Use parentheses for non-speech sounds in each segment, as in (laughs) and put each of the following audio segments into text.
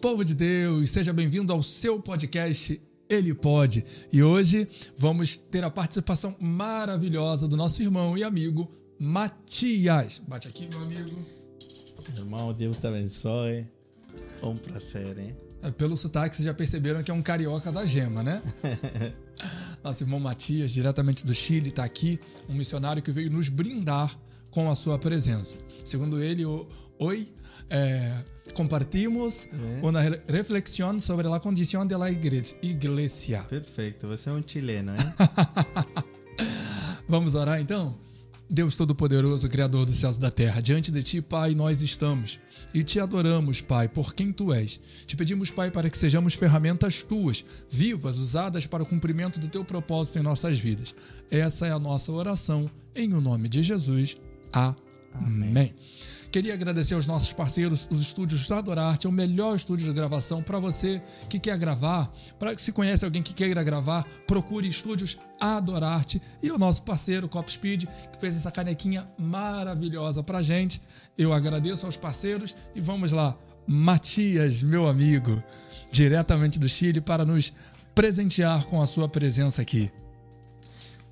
Povo de Deus, seja bem-vindo ao seu podcast Ele Pode. E hoje vamos ter a participação maravilhosa do nosso irmão e amigo Matias. Bate aqui, meu amigo. Irmão, Deus te abençoe. Um prazer, hein? É, pelo sotaque, vocês já perceberam que é um carioca da gema, né? (laughs) Nosso irmão Matias, diretamente do Chile, está aqui, um missionário que veio nos brindar com a sua presença. Segundo ele, hoje é, compartimos é. uma reflexão sobre a condição da igreja. Perfeito, você é um chileno, hein? (laughs) Vamos orar então? Deus Todo-Poderoso, Criador dos céus e da terra, diante de Ti, Pai, nós estamos e te adoramos, Pai, por quem Tu és. Te pedimos, Pai, para que sejamos ferramentas Tuas, vivas, usadas para o cumprimento do Teu propósito em nossas vidas. Essa é a nossa oração, em o nome de Jesus. Amém. Amém. Queria agradecer aos nossos parceiros, os estúdios Adorarte, é o melhor estúdio de gravação para você que quer gravar, para que se conhece alguém que queira gravar, procure estúdios Adorarte e o nosso parceiro Cop Speed, que fez essa canequinha maravilhosa pra gente. Eu agradeço aos parceiros e vamos lá. Matias, meu amigo, diretamente do Chile para nos presentear com a sua presença aqui.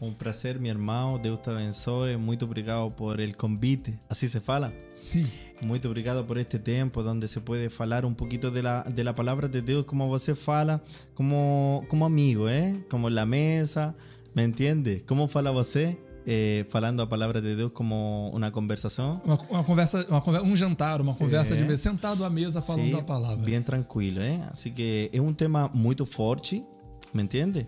Um prazer, meu irmão. Deus te abençoe. Muito obrigado por el convite. Assim se fala? Sim. Muito obrigado por este tempo onde se pode falar um pouquinho de la, de la palavra de Deus, como você fala, como, como amigo, eh? Como la mesa, ¿me entiende? Como fala você? Eh, falando a palavra de Deus como uma conversação. Uma, uma conversa, uma, um jantar, uma conversa é, de sentado à mesa falando sí, a palavra. Bem tranquilo, eh? Assim que é um tema muito forte, me entende?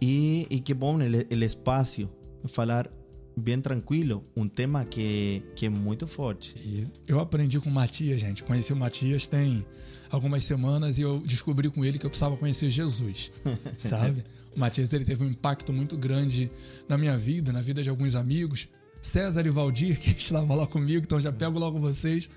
E, que bom o espaço falar bem tranquilo, um tema que, que é muito forte. E eu aprendi com o Matias, gente. Conheci o Matias tem algumas semanas e eu descobri com ele que eu precisava conhecer Jesus, (laughs) sabe? o Matias ele teve um impacto muito grande na minha vida, na vida de alguns amigos. César e Valdir, (laughs) que estava lá comigo, então já pego logo vocês.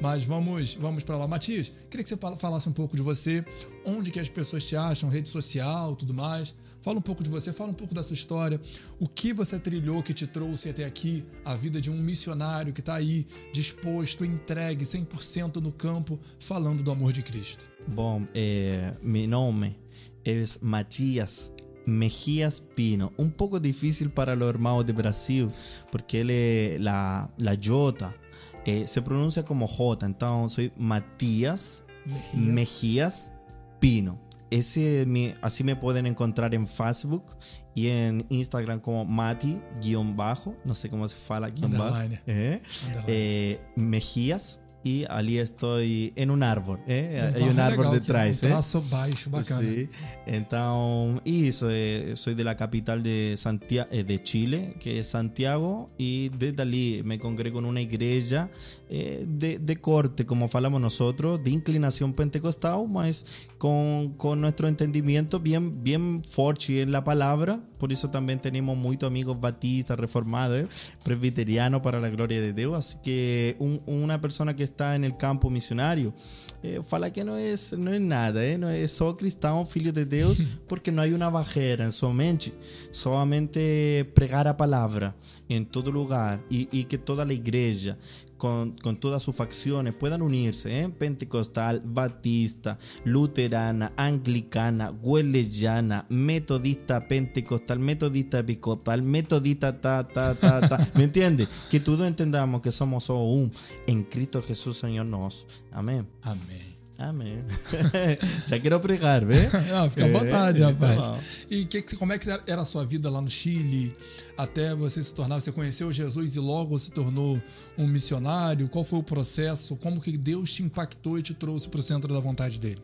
Mas vamos, vamos para lá. Matias, queria que você falasse um pouco de você, onde que as pessoas te acham, rede social, tudo mais. Fala um pouco de você, fala um pouco da sua história, o que você trilhou que te trouxe até aqui, a vida de um missionário que está aí, disposto, entregue, 100% no campo, falando do amor de Cristo. Bom, é, meu nome é Matias Mejías Pino. Um pouco difícil para o irmão de Brasil, porque ele é la, la Jota eh, se pronuncia como J. Entonces soy Matías Mejías, Pino. Ese, así me pueden encontrar en Facebook y en Instagram como Mati-bajo, no sé cómo se fala, guion bajo, eh, eh, Mejías y allí estoy en un árbol, ¿eh? Hay un árbol detrás. Um traço baixo, bacana. Sí. Então, isso, soy de la capital de, Santiago, eh, de Chile, que es Santiago, y desde allí me congrego en una iglesia eh, de, de, corte, como falamos nosotros, de inclinación pentecostal, mas con, con nuestro entendimiento bien, bien fuerte en la palabra, por eso también tenemos muchos amigos batistas, reformados, ¿eh? presbiterianos para la gloria de Dios, así que un, una persona que está en el campo misionario, eh, fala que no es, no es nada, eh? no es só cristão, filho de Deus, (laughs) porque não há uma barreira em sua mente, somente pregar a palavra em todo lugar e, e que toda a igreja con, con, todas sus facciones puedan unirse, ¿eh? pentecostal, batista, luterana, anglicana, hueleyana, metodista, pentecostal, metodista episcopal, metodista, ta, ta, ta, ta. (laughs) ¿Me entiendes? Que todos entendamos que somos un en Cristo Jesús, Señor nos. Amén. Amém. Amém. (laughs) Já quero pregar, vê? (laughs) Não, fica à vontade, é, rapaz. E que, como é que era a sua vida lá no Chile até você se tornar, você conheceu Jesus e logo se tornou um missionário? Qual foi o processo? Como que Deus te impactou e te trouxe para o centro da vontade dele?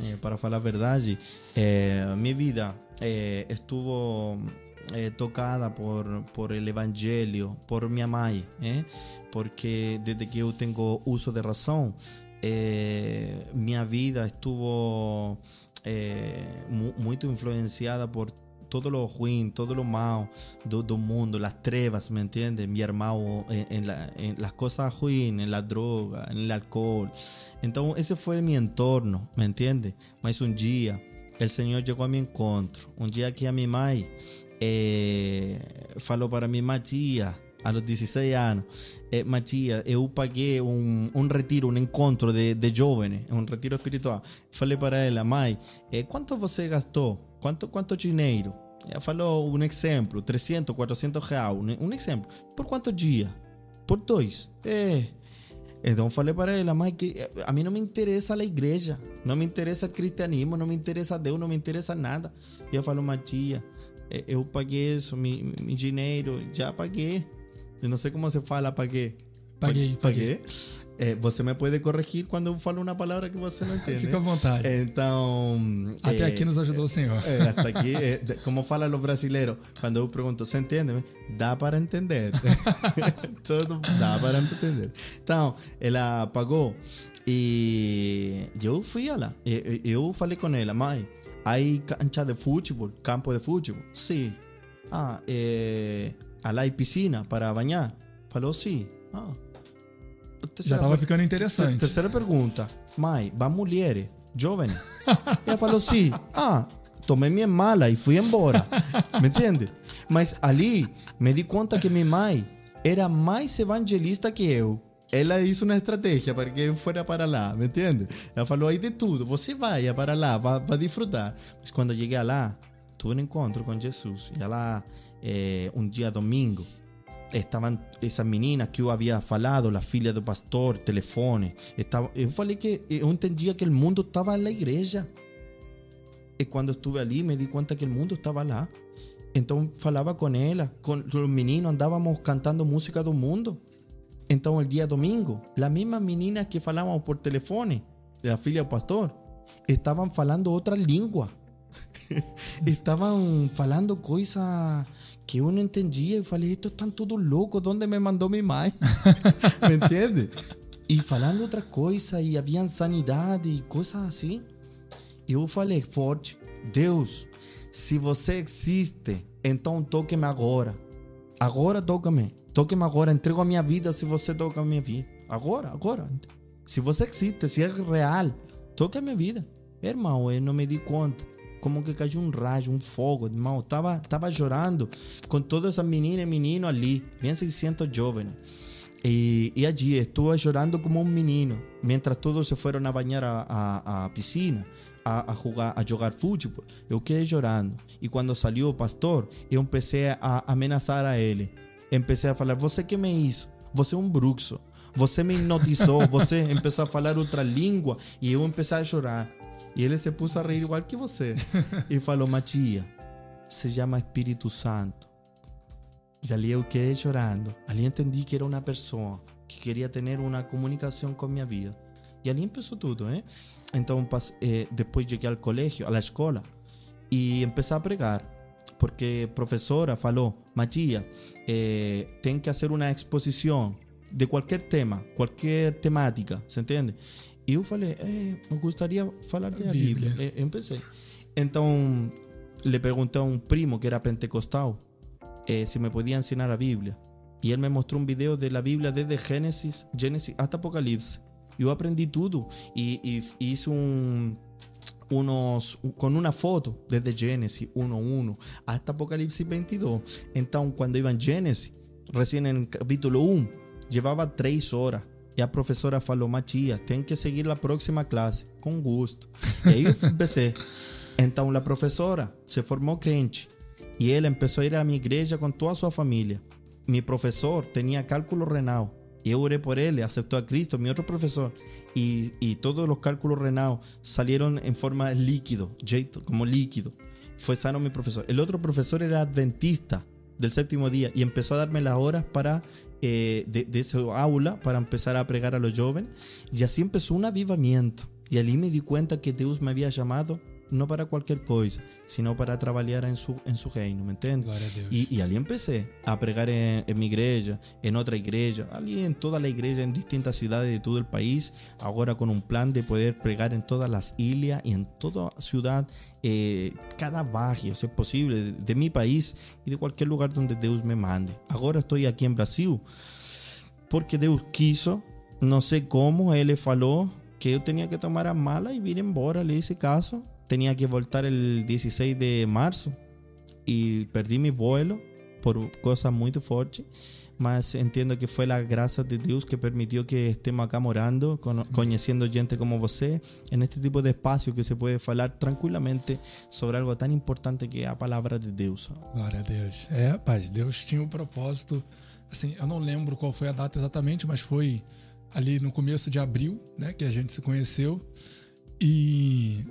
É, para falar a verdade, é, minha vida é, estuvo eh, tocada por, por el Evangelio, por minha mãe, eh? porque desde que eu tenho uso de razão, eh, mi vida estuvo eh, muy influenciada por todo lo ruin, todo lo malo del mundo, las trevas, ¿me entiendes? Mi hermano en, las cosas ruins, en la droga, en el alcohol. Entonces, ese fue mi entorno, ¿me entiendes? Mas un día, el Señor llegó a mi encuentro. Un día que a mi madre eh, falou para mi Matías, a los 16 años, eh, Matías, eh, yo pagué un, un, retiro, un encuentro de, de jóvenes, un retiro espiritual. Falei para ella, mãe, eh, ¿cuánto você gastou? ¿Cuánto, cuánto dinero? Ella falou un ejemplo, 300, 400 reais, un, un ejemplo. ¿Por cuántos días? Por dos. Eh, eh entonces falei para ela, mãe, que eh, a mí no me interesa la iglesia, no me interesa el cristianismo, no me interesa Dios, no me interesa nada. e ella falou, Matías, eh, yo pagué eso, mi, mi dinero, ya pagué. Eu não sei como se fala, paguei. Paguei, paguei. É, você me pode corrigir quando eu falo uma palavra que você não entende. Fica à vontade. Então. Até é, aqui nos ajudou o Senhor. É, até aqui, como falam os brasileiros, quando eu pergunto, você entende? Dá para entender. (laughs) Tudo dá para entender. Então, ela pagou e eu fui lá. Eu, eu falei com ela, mãe, hay cancha de futebol, campo de futebol? Sim. Ah, é, lá hay piscina para banhar? Falou sim. Ah. Já estava ficando interessante. Terceira pergunta. Mãe, vai mulheres, jovens? Ela falou sim. Ah, tomei minha mala e fui embora. Me entende? Mas ali me di conta que minha mãe era mais evangelista que eu. Ela hizo uma estratégia para que eu fuera para lá, me entende? Ela falou aí de tudo, você vai para lá, vai, vai disfrutar. Mas quando cheguei lá, tive um encontro com Jesus. E lá, eh, um dia domingo, estavam essas meninas que eu havia falado, a filha do pastor, telefone. Estava, eu falei que eu entendia que o mundo estava na igreja. E quando estive ali, me di conta que o mundo estava lá. Então falava com ela, com os meninos, andávamos cantando música do mundo. Então, o dia domingo, as mesmas meninas que falavam por telefone, da filha do pastor, estavam falando outra língua. (laughs) estavam falando coisas que eu não entendia. Eu falei, estou estão todos loucos, onde me mandou minha mãe? (laughs) me entende? E falando outra coisa, e havia sanidade e coisas assim. Eu falei forte, Deus, se você existe, então toque-me agora. Agora toca-me. Toque-me agora. Entrego a minha vida se você toca a minha vida. Agora, agora. Se você existe, se é real, toque a minha vida. Irmão, eu não me di conta. Como que caiu um raio, um fogo, irmão. Tava, tava chorando com todas essas meninas e meninos ali. Bem 600 jovens. E, e allí estuve chorando como um menino. Mientras todos se foram a banhar a, piscina. A, a, jogar, a jogar futebol. Eu quedei chorando. E quando saiu o pastor, eu comecei a ameaçar a ele. Empecei a falar: Você que me hizo? Você é um bruxo. Você me hipnotizou. Você (laughs) começou a falar outra língua. E eu comecei a chorar. E ele se pôs a rir igual que você. E (laughs) falou: Matia, se chama Espírito Santo. E ali eu quedei chorando. Ali entendi que era uma pessoa que queria ter uma comunicação com minha vida. E ali começou tudo, eh? Então, eh, depois cheguei ao colégio, à escola, e comecei a pregar. Porque a professora falou, Matia, eh, tem que fazer uma exposição de qualquer tema, qualquer temática, se entende? E eu falei, eh, me gostaria falar da Bíblia. Bíblia. Eu. Então, le perguntei a um primo que era pentecostal eh, se me podia ensinar a Bíblia. E ele me mostrou um vídeo da Bíblia desde Gênesis, Gênesis até Apocalipse. Eu aprendi tudo e, e hice um, unos, con una foto desde Génesis 1.1 hasta Apocalipsis 22. Então, quando iba em Gênesis, recién en el capítulo 1, llevaba 3 horas. E a professora falou, Matia, tem que seguir a próxima classe. Com gosto. E aí eu comecei. Então, a professora se formou crente. E ele começou a ir à minha igreja com toda a sua família. Meu professor tinha cálculo renal. Eu oré por él, aceptó a Cristo, mi otro profesor, y, y todos los cálculos renales salieron en forma líquido, como líquido. Fue sano mi profesor. El otro profesor era adventista del séptimo día y empezó a darme las horas para eh, de, de ese aula para empezar a pregar a los jóvenes. Y así empezó un avivamiento. Y allí me di cuenta que Dios me había llamado no para cualquier cosa, sino para trabajar en su, en su reino, ¿me entiendes? Y, y allí empecé a pregar en, en, mi iglesia, en otra iglesia, allí en toda la iglesia, en distintas ciudades de todo el país, ahora con un plan de poder pregar en todas las islas y en toda ciudad, eh, cada barrio, si es posible, de, de, mi país y de cualquier lugar donde Dios me mande. Ahora estoy aquí en Brasil, porque Dios quiso, no sé cómo, Él le falou que eu tinha que tomar a mala e vir embora, le hice caso tenía que voltar el 16 de marzo y perdí mi vuelo por cosas muy fuertes, mas entiendo que fue la gracia de Dios que permitió que estemos acá morando, cono- conociendo gente como você, en este tipo de espacio que se puede hablar tranquilamente sobre algo tan importante que es la palabra de Dios. Glória a Deus. É, rapaz, Deus tinha um propósito. Assim, eu não lembro qual foi a data exatamente, mas foi ali no começo de abril, né, que a gente se conheceu. E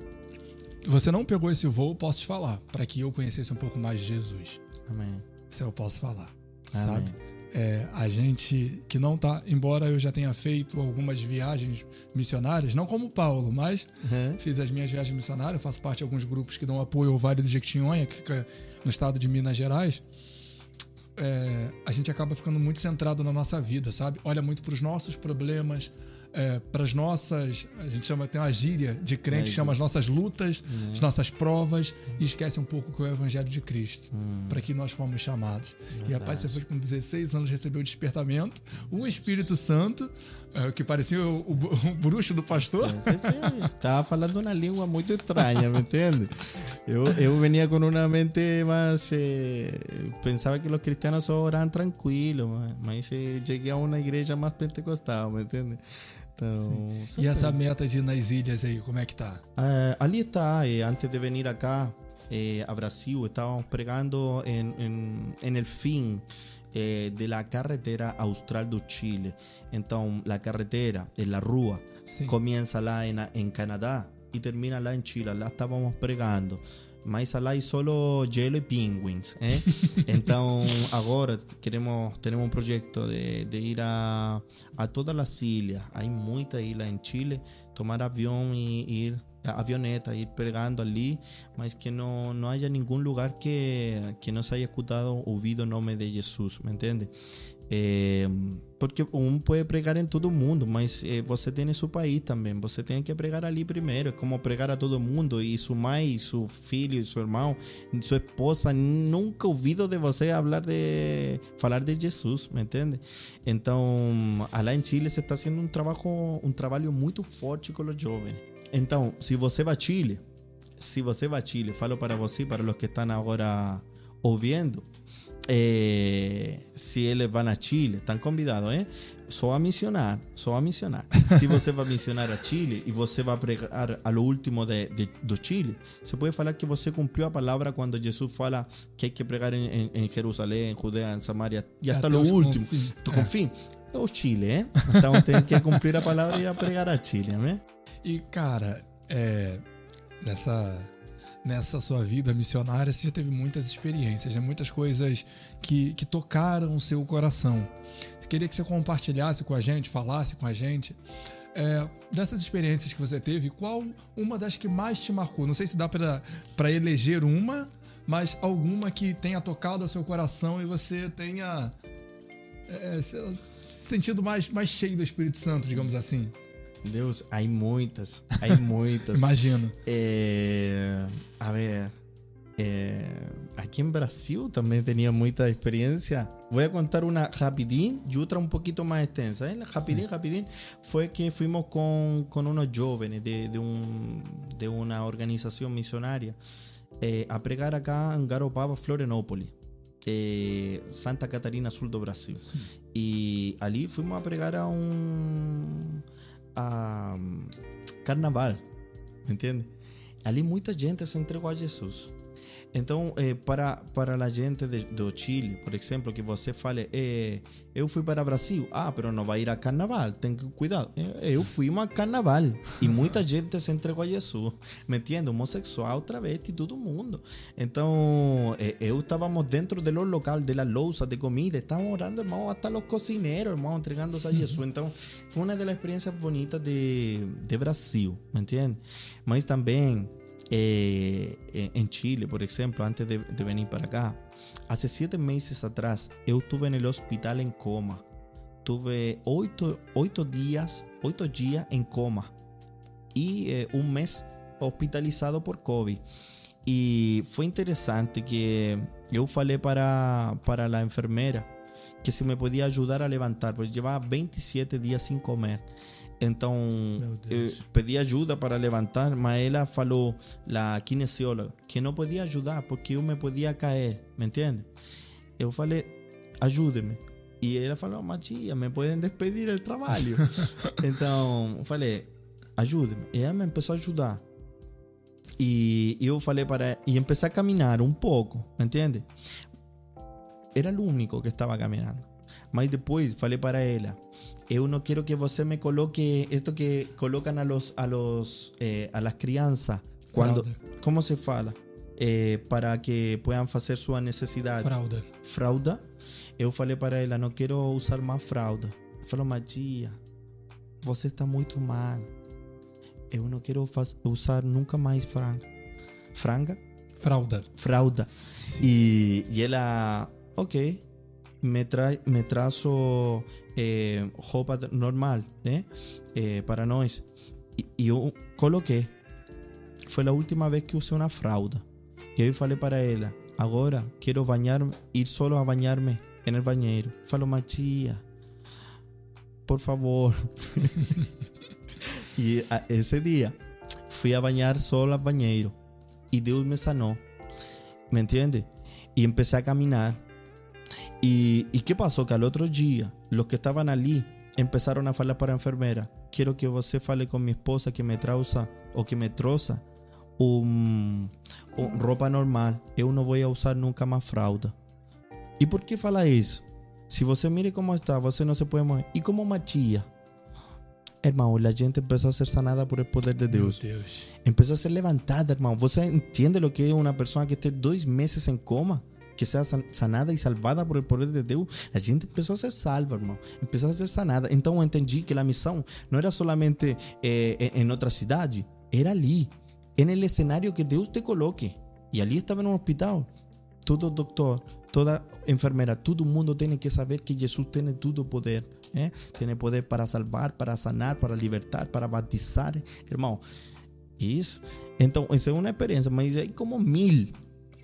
você não pegou esse voo, posso te falar, para que eu conhecesse um pouco mais de Jesus. Amén. Isso eu posso falar, Amém. sabe? É, a gente que não tá, embora eu já tenha feito algumas viagens missionárias, não como Paulo, mas Uhum. fiz as minhas viagens missionárias, faço parte de alguns grupos que dão apoio ao Vale do Jequitinhonha, que fica no estado de Minas Gerais. É, a gente acaba ficando muito centrado na nossa vida, sabe? Olha muito para os nossos problemas, é, para as nossas. A gente chama, tem uma gíria de crente É que chama as nossas lutas, as nossas provas, e esquece um pouco que é o Evangelho de Cristo, para que nós fomos chamados. E rapaz, você foi com 16 anos, recebeu o despertamento, o Espírito Santo, que parecia o, o, o bruxo do pastor. Sí, sí. Estaba falando una lengua muy extraña, ¿me entiendes? Yo, yo venía con una mente más... eh, pensaba que los cristianos solo oraban tranquilos, mas, mas eh, llegué a una iglesia más pentecostal, ¿me entiendes? Então, E essa meta de ir nas ilhas aí, como é que tá? Ah, ali está, eh, antes de venir acá eh, a Brasil, estábamos pregando en, en- en el fin eh, de la carretera austral do Chile. Entonces, la carretera, en la rúa, comienza lá en, en Canadá y termina lá en Chile. Lá estábamos pregando. Mas lá hay solo hielo y penguins. ¿eh? (laughs) Entonces, ahora queremos, tenemos un proyecto de, de ir a, a todas las islas. Hay muchas islas en Chile. Tomar avión y ir avioneta, ir pregando ali, mas que não, não haya nenhum lugar que, que não se haya escutado ouvido o nome de Jesus, me entende? Eh, porque um pode pregar em todo mundo, mas eh, você tem seu país também. Você tem que pregar ali primeiro. É como pregar a todo mundo. E sua mãe, seu filho, seu irmão, sua esposa nunca ouvido de você falar de falar de Jesus, me entende? Então, lá em Chile se está fazendo um trabalho um trabalho muito forte com os jovens. Então, se você Chile, se você Chile, falo para você, para os que estão agora ouvindo, eh, se eles vão a Chile, estão convidados, eh? Só a missionar, só a missionar. Se você vai missionar a Chile e você vai pregar a lo último de, de, do Chile, você pode falar que você cumpriu a palavra quando Jesus fala que hay que pregar em, em, em Jerusalém, em Judea, em Samaria, e até os último. confins. Tu com fim? É o Chile, eh? Então tem que cumprir a palavra e ir a pregar a Chile, amém? E, cara, é, nessa, nessa sua vida missionária, você já teve muitas experiências, né? muitas coisas que, que tocaram o seu coração. Queria que você compartilhasse com a gente, falasse com a gente. é, dessas experiências que você teve, qual uma das que mais te marcou? Não sei se dá para eleger uma, mas alguma que tenha tocado o seu coração e você tenha é, se sentido mais, mais cheio do Espírito Santo, digamos assim. Deus, há muitas, há (laughs) muitas. Imagino. Eh, a ver, eh, aquí en Brasil también tenía mucha experiencia. Voy a contar una rapidín y otra un poquito más extensa. ¿eh? La rapidín, rapidín fue que fuimos con, con unos jóvenes de, de, un, de una organización misionaria eh, a pregar acá en Garopaba, Florianópolis. eh, Santa Catarina, sur do Brasil. Y allí fuimos a pregar a un a, carnaval, ¿me entiendes? Ali muita gente se entregou a Jesus. Então, eh, para, para a gente de, do Chile, por exemplo, que você fale, eh, eu fui para o Brasil, ah, pero não vai ir a carnaval, tem que cuidar. Eh, Eu fui a carnaval (laughs) e muita gente se entregou a Jesus, me entende? Homossexual, travesti, todo mundo. Então, eh, eu estávamos dentro do local, de la louça, de comida, estávamos orando, irmão, até os cozinheiros, irmão, entregando-se a Jesus. Então, foi uma das experiências bonitas de, de Brasil, me entende? Mas também eh, en Chile, por ejemplo, antes de, de, venir para acá, hace siete meses atrás, yo estuve en el hospital en coma. Tuve ocho, ocho días, ocho días en coma y eh, un mes hospitalizado por COVID. Y fue interesante que yo falei para, para la enfermera que se me podía ayudar a levantar, porque llevaba 27 días sin comer. Então, eu pedi ajuda para levantar, mas ela falou, a kinesióloga, que não podia ajudar porque eu me podia cair, me entende? Eu falei, ajude-me. E ela falou, Matia, me podem despedir do trabalho. (laughs) então, eu falei, ajude-me. E ela me começou a ajudar. E eu falei para e empecé a caminhar um pouco, entende? Era o único que estava caminhando. Mas depois falei para ela, eu não quero que você me coloque esto que colocam a los a los eh, a las crianças quando Fralda. como se fala Eh, para que puedan fazer sua necessidade Fralda. fralda. Eu falei para ela, não quero usar mais fralda. Falou, Matia, você está muito mal. Eu não quero usar nunca mais franga. Franga? Fralda. Fralda. E, e ela, ok, me, tra me traço eh, normal, né? Eh, para nós. E, e eu coloquei. Foi a última vez que usei uma fralda. E eu falei para ela, agora quero banhar, ir solo a banhar-me no banheiro. Falou, Matia, por favor. (laughs) e a, esse dia fui a banhar solo ao banheiro. E Deus me sanou. ¿Me entiende? Y empecé a caminar. ¿Y, ¿Y qué pasó? Que al otro día, los que estaban allí empezaron a hablar para la enfermera. Quiero que você fale con mi esposa que me trauza o que me troza un, un- ropa normal. Eu não vou usar nunca más fralda. ¿Y por qué fala eso? Si você mire cómo está, você no se puede mover. ¿Y como machilla? Hermano, la gente empezó a ser sanada por el poder de Meu Deus. Deus. empezó a ser levantada, hermano. ¿Vos entiende lo que es una persona que esté dos meses en coma? Que sea san- sanada y salvada por el poder de Dios. La gente empezó a ser salva, hermano. Empezó a ser sanada. Entonces entendí que la misión no era solamente eh, en en otra ciudad, era allí, en el escenario que Dios te coloque. Y allí estaba en un hospital. Todo doctor, toda enfermera, todo el mundo tiene que saber que Jesús tiene todo poder. ¿eh? Tiene poder para salvar, para sanar, para libertar, para bautizar. Hermano, isso. Então, essa é uma experiência, mas como mil,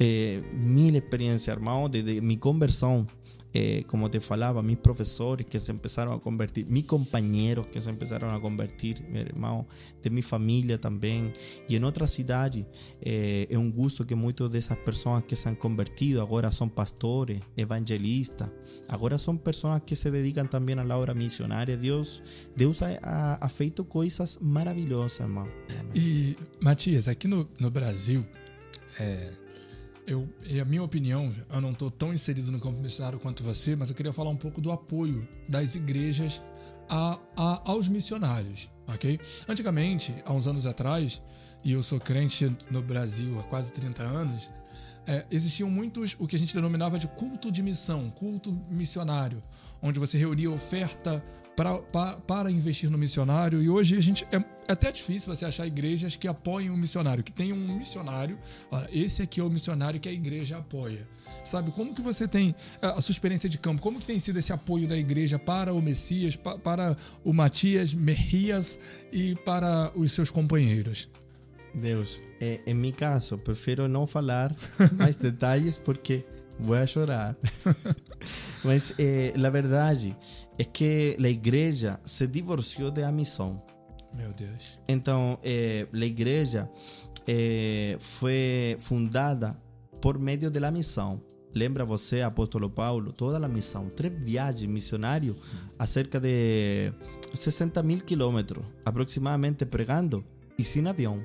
eh, mil experiências, irmão, de, de mi conversão. Eh, como te falava, mis professores que se empezaram a convertir, mis companheiros que se empezaram a convertir, meu irmão, de minha família também. E em outra cidade, eh, é um gosto que muitas dessas pessoas que se han convertido agora são pastores, evangelistas, agora são pessoas que se dedicam também à obra missionária. Deus, Deus ha- ha feito coisas maravilhosas, irmão. E, Matias, aqui no, no Brasil, é, eu, e a minha opinião, eu não estou tão inserido no campo missionário quanto você, mas eu queria falar um pouco do apoio das igrejas a, a- aos missionários, ok? Antigamente, há uns anos atrás, e eu sou crente no Brasil há quase 30 anos, é, existiam muitos o que a gente denominava de culto de missão, culto missionário, onde você reunia oferta pra, pa- para investir no missionário. E hoje a gente é, é até difícil você achar igrejas que apoiem o missionário, que tenham um missionário. Olha, esse aqui é o missionário que a igreja apoia. Sabe como que você tem é, a sua experiência de campo? Como que tem sido esse apoio da igreja para o Messias, pa- para o Matias Merrias e para os seus companheiros? Deus, eh, em meu caso, prefiro não falar (laughs) mais detalhes porque vou a chorar. (laughs) Mas eh, a verdade é que a igreja se divorciou da missão. Meu Deus. Então, eh, a igreja eh, foi fundada por meio da missão. Lembra você, apóstolo Paulo, toda a missão, três viagens missionários a cerca de 60 mil quilômetros, aproximadamente pregando e sem avião,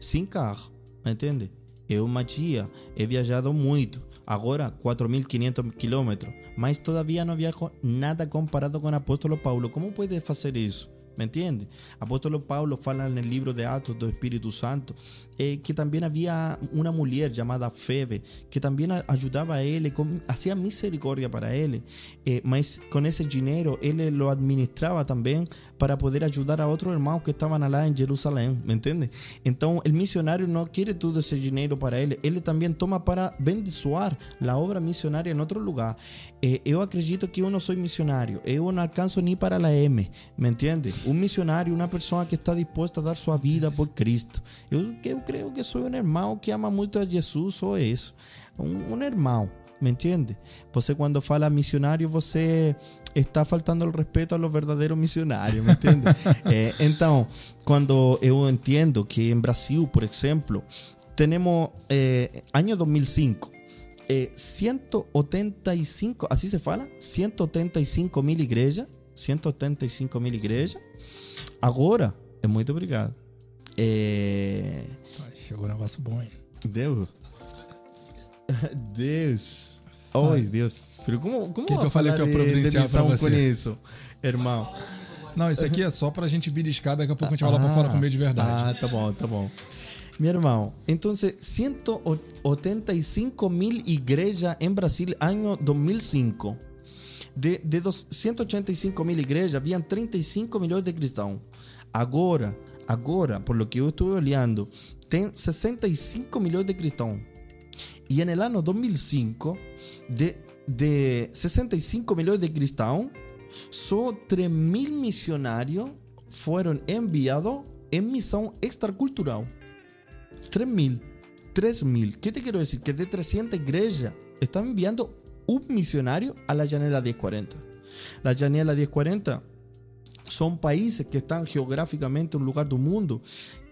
sem carro, entende? Eu, Matia, he viajado muito, agora 4.500 quilômetros, mas todavia não viajo nada comparado com o apóstolo Paulo. Como pode fazer isso? ¿Me entiende? Apóstolo Paulo fala en el libro de Atos del Espíritu Santo eh, que también había una mujer llamada Febe que también ayudaba a él, hacía misericordia para él, eh, mas con ese dinero él lo administraba también para poder ayudar a otros hermanos que estaban allá en Jerusalén, ¿me entiende? Entonces el misionario no quiere todo ese dinero para él, él también toma para bendicionar la obra misionaria en otro lugar. Eh, eu acredito que eu não sou missionário, eu não alcanço nem para a M, me entende? Um missionário, uma pessoa que está disposta a dar sua vida por Cristo. Eu, eu creio que sou um irmão que ama muito a Jesus, sou isso. Um, um irmão, me entende? Você quando fala missionário, você está faltando o respeito a los verdadeiros missionários, me entende? (laughs) Eh, então, quando eu entendo que em Brasil, por exemplo, temos eh, ano 2005, eh, 185, así se fala, 185 mil igrejas, 185 mil igrejas. Agora, é muito obrigado. É... Chegou um negócio bom, hein? Deus. Deus. Oh, Deus. Pero como, como Que que eu falei que eu de, providenciava pra você? com isso, irmão? Não, isso aqui é só pra gente beliscar, daqui a pouco a gente vai lá pra fora comer de verdade. Ah, tá bom, tá bom. Mi hermano, entonces 185 mil igrejas en Brasil año 2005. De, de dos- 185 mil igrejas, habían 35 millones de cristãos. Agora, agora, por lo que yo estuve olhando, tem 65 millones de cristãos. Y en el año 2005, de, de 65 millones de cristãos, só 3 mil missionarios fueron enviados en misión extracultural. 3 mil. 3 mil. ¿Qué te quiero decir? Que de 300 iglesias están enviando un misionario a la llanera 1040. La llanera 1040 son países que están geográficamente en un lugar del mundo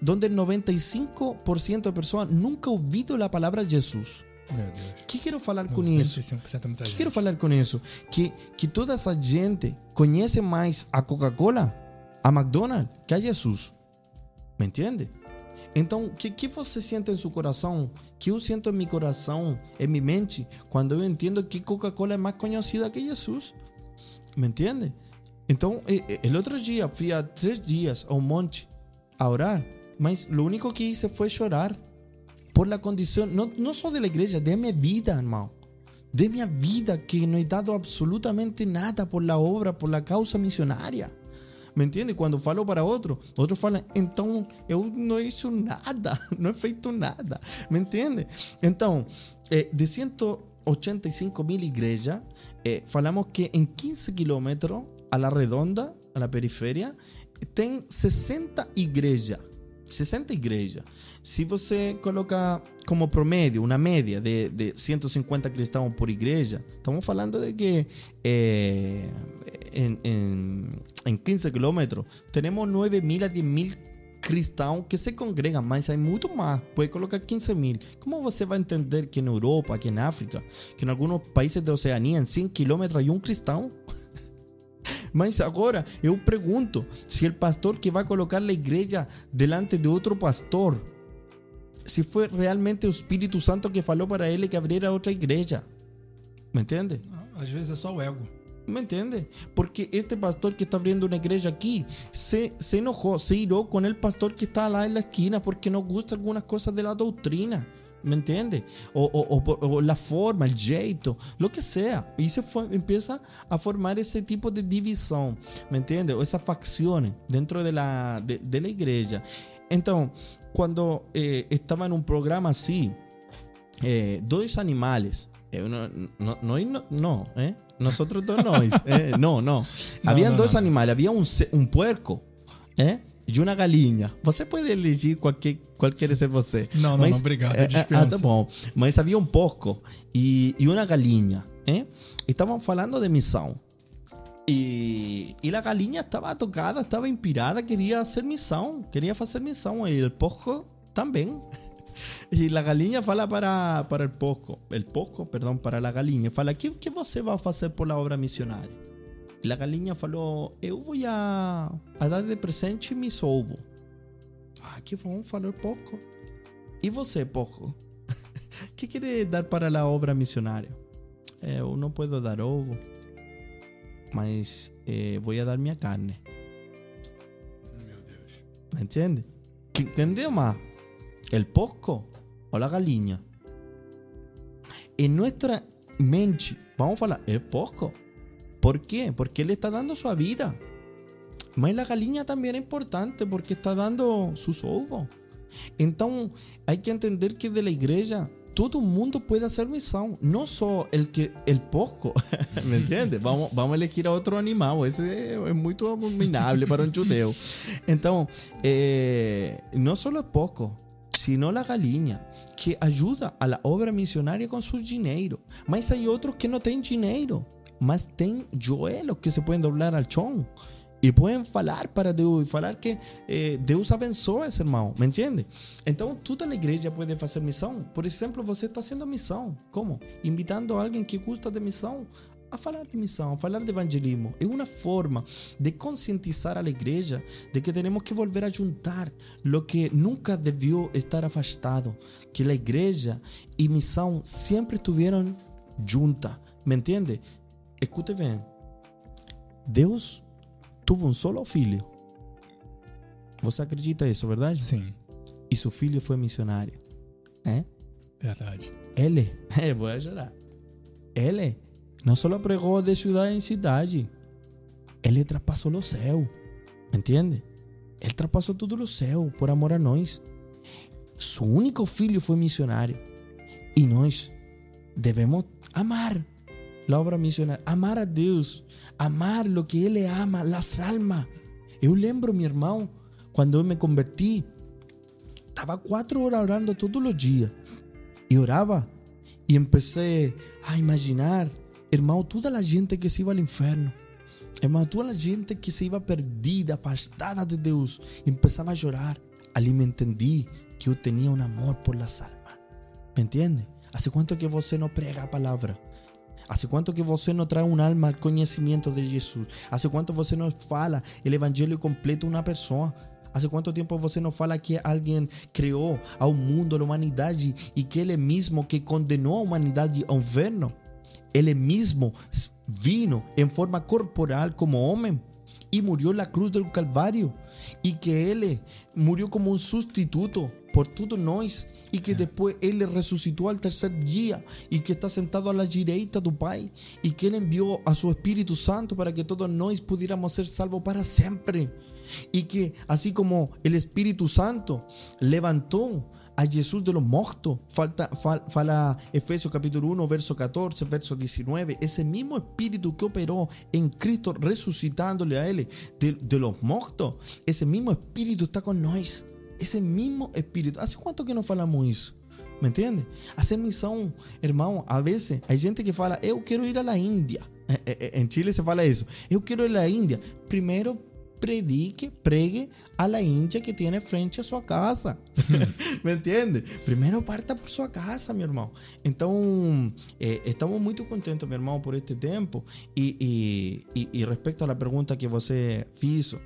donde el 95% de personas nunca han oído la palabra Jesús. Meu Deus. ¿Qué quiero hablar con eso? 95% é muita que quero falar com isso? Que, que toda essa gente conhece mais a Coca-Cola, a McDonald's, que a Jesus. Me entende? Então, o que, que você sente em seu coração? Que eu sinto em meu coração, em minha mente, quando eu entendo que Coca-Cola é mais conhecida que Jesus. Me entende? Então, eh, eh, el outro dia, fui há três dias a um monte a orar, mas o único que hice foi chorar por la condición, no, no solo de la iglesia, de mi vida, hermano. De mi vida, que no he dado absolutamente nada por la obra, por la causa misionaria. ¿Me entiende? Quando falo para outro, outro fala, então eu não hice nada, (laughs) não feito nada. ¿Me entende? Então, eh, de 185 mil igrejas, eh, falamos que em 15 kilómetros a la redonda, a la periferia, tem 60 igrejas. 60 igrejas. Se você coloca como promédio, uma média de, de 150 cristãos por igreja, estamos falando de que eh, em 15 quilômetros temos 9 mil a 10 mil cristãos que se congregam, mas há muito mais. Pode colocar 15 mil. Como você vai entender que na Europa, que na África, que em alguns países da Oceania, em 100 quilômetros, há um cristão? (laughs) Mas agora eu pergunto se o pastor que vai colocar a igreja delante de outro pastor, se foi realmente o Espírito Santo que falou para ele que abriera outra igreja. ¿Me entende? Às vezes é só o ego. ¿Me entiende? Porque este pastor que está abriendo una iglesia aquí se, se enojó, se iró con el pastor que está lá en la esquina porque no gusta algunas cosas de la doctrina. ¿Me entiende? O, o- la forma, el jeito, lo que sea. Y se empieza a formar ese tipo de división. ¿Me entiende? O esas facciones dentro de la, de, la iglesia. Entonces, cuando eh, estaba en un programa así, eh, dois animales. Eh, no, no, no, no, eh. Nosotros dos no. eh, no, no. (laughs) Habían dos no. animales. Había un, un puerco eh, y una galinha. Você pode elegir qual, que, qual quer ser você. Não, não, não, obrigado, eh, eh, ah, tá bom. Mas havia um porco e, e uma galinha. Eh? Estavam falando de missão. E, e a galinha estava tocada, estava inspirada, queria hacer missão, queria fazer missão. E o porco também. (laughs) E a galinha fala para, para o porco, el porco, perdão, para a galinha, fala: que que você vai fazer por la obra missionária? E a galinha falou: Eu vou a, a dar de presente mis ovos. Ah, que bom, falou o porco. E você, porco? que (laughs) quer dar para a obra missionária? Eu não posso dar ovo, mas eh, vou a dar minha carne. Meu Deus. ¿Qué entendeu más? ¿El porco o la galinha? En nuestra mente, vamos a hablar, el porco. ¿Por qué? Porque él está dando su vida. Mas la galinha también es importante porque está dando sus ovos. Então, hay que entender que de la iglesia todo mundo puede hacer misión, no solo el que el porco, (laughs) ¿me entiendes? (laughs) Vamos, vamos a elegir a otro animal, ese es muy abominable para un judeu. Então, eh, no solo el porco, sino la galinha, que ajuda a la obra missionária com seu dinheiro. Mas hay outros que não têm dinheiro, mas têm joelhos que se podem dobrar al chão. E podem falar para Deus e falar que eh, Deus abençoa esse irmão, me entende? Então, toda a igreja pode fazer missão. Por exemplo, você está fazendo missão. Como? Invitando alguém que gosta de missão a falar de missão, a falar de evangelismo. É uma forma de conscientizar a igreja de que temos que volver a juntar lo que nunca devió estar afastado, que a igreja e missão sempre estiveram juntas. ¿Me entende? Escute bem. Deus tuvo um solo filho. Você acredita isso, verdade? Sim, E seu filho foi missionário. É? verdade. Ele, (laughs) voy a llorar. Ele não só pregou de cidade em cidade, ele trapassou o céu. Entende? Ele trapassou tudo o céu por amor a nós. Seu único filho foi missionário. E nós devemos amar a obra missionária, amar a Deus, amar o que Ele ama, as almas. Eu lembro, meu irmão, quando eu me converti, estava quatro horas orando todos os dias. Y oraba y empecé a imaginar, hermano, toda la gente que se iba al infierno. Hermano, toda la gente que se iba perdida, afastada de Dios. Empezaba a llorar. Ali me entendí que yo tenía un amor por las almas. ¿Me entiende? ¿Hace cuánto que você no prega a palabra? ¿Hace cuánto que você no trae un alma al conocimiento de Jesús? ¿Hace cuánto você no fala el evangelio completo a una persona? ¿Hace cuánto tiempo você não fala que alguém criou ao mundo, a humanidade e que ele mesmo que condenou a humanidade ao inferno? Ele mesmo vino em forma corporal como homem e morreu na cruz do Calvário e que ele morreu como um substituto por todos nós e que depois ele ressuscitou ao terceiro dia e que está sentado à direita do Pai e que ele enviou a seu Espírito Santo para que todos nós pudiéramos ser salvos para sempre y que así como el Espíritu Santo levantó a Jesús de los muertos, falta, fal, fala Efesios capítulo 1, verso 14, verso 19, ese mismo Espíritu que operó en Cristo resucitándole a Él de, de los muertos, ese mismo Espíritu está con nosotros, ese mismo Espíritu. ¿Hace cuánto que no falamos eso? ¿Me entiende? Hacer misión, hermano, a veces hay gente que fala, eu quero ir a la India. En Chile se fala eso. Eu quero ir a la India. Primero predique, pregue a la India que tiene frente a sua casa. (laughs) ¿Me entiende? Primeiro parta por sua casa, meu irmão. Então, eh, estamos muito contentos, meu irmão, por este tempo. E, e, e, e respecto a la pergunta que você fez,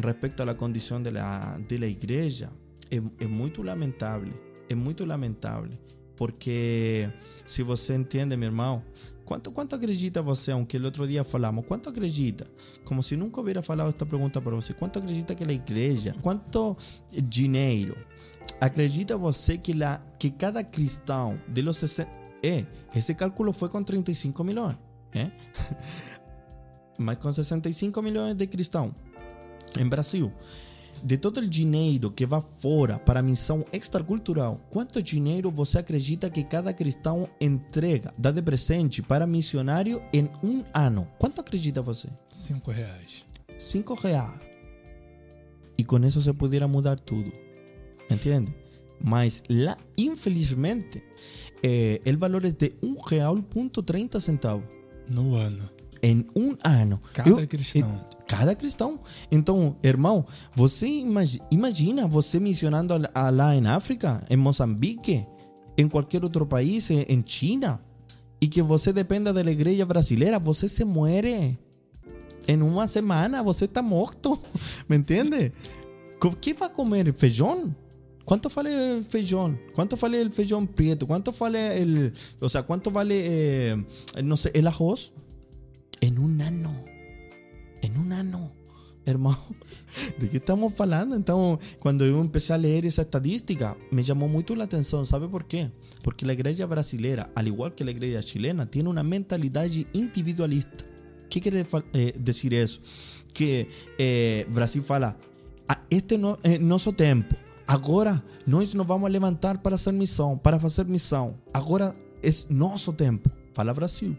respecto a la condição de la, de la igreja, é, é muito lamentável. É muito lamentável. Porque se você entende, meu irmão, ¿Cuánto, ¿Cuánto acredita você, aunque el otro día falamos, cuánto acredita? Como si nunca hubiera falado esta pregunta para você. ¿Cuánto acredita que la igreja, cuánto dinheiro acredita você que, la, que cada cristão de los 60... Eh, ese cálculo fue con 35 millones. Eh? (laughs) Mas com 65 milhões de cristãos em Brasil. De todo o dinheiro que vai fora para a missão extracultural, quanto dinheiro você acredita que cada cristão entrega, dá de presente para missionário em um ano? Quanto acredita você? Cinco reais. Cinco reais. E com isso se pudiera mudar tudo. Entende? Mas lá, infelizmente, eh, o valor é de um real ponto 30 centavos. No ano. Em um ano. Cada Eu- cristão. cada cristão. Então, irmão, você imagi- imagina você missionando lá em África, em Moçambique, em qualquer outro país, em em China, e que você dependa da igreja brasileira, você se muere. Em uma semana você está morto. (laughs) ¿Me entende? Que vai comer? Feijão? ¿Cuánto vale el feijón? ¿Cuánto vale el feijón prieto? ¿Cuánto vale el, o sea, cuánto vale, eh, no sé, el arroz? En un ano. En un ano. Hermano, ¿de qué estamos falando? Então, quando eu empecé a ler essa estadística, me chamou muito a atenção. ¿Sabe por quê? Porque a igreja brasileira, al igual que a igreja chilena, tem uma mentalidade individualista. O que quer eh, dizer isso? Que eh, Brasil fala, "Ah, este no, é nosso. Agora nós nos vamos levantar para fazer missão, para fazer missão. Agora é nosso tempo. Fala Brasil.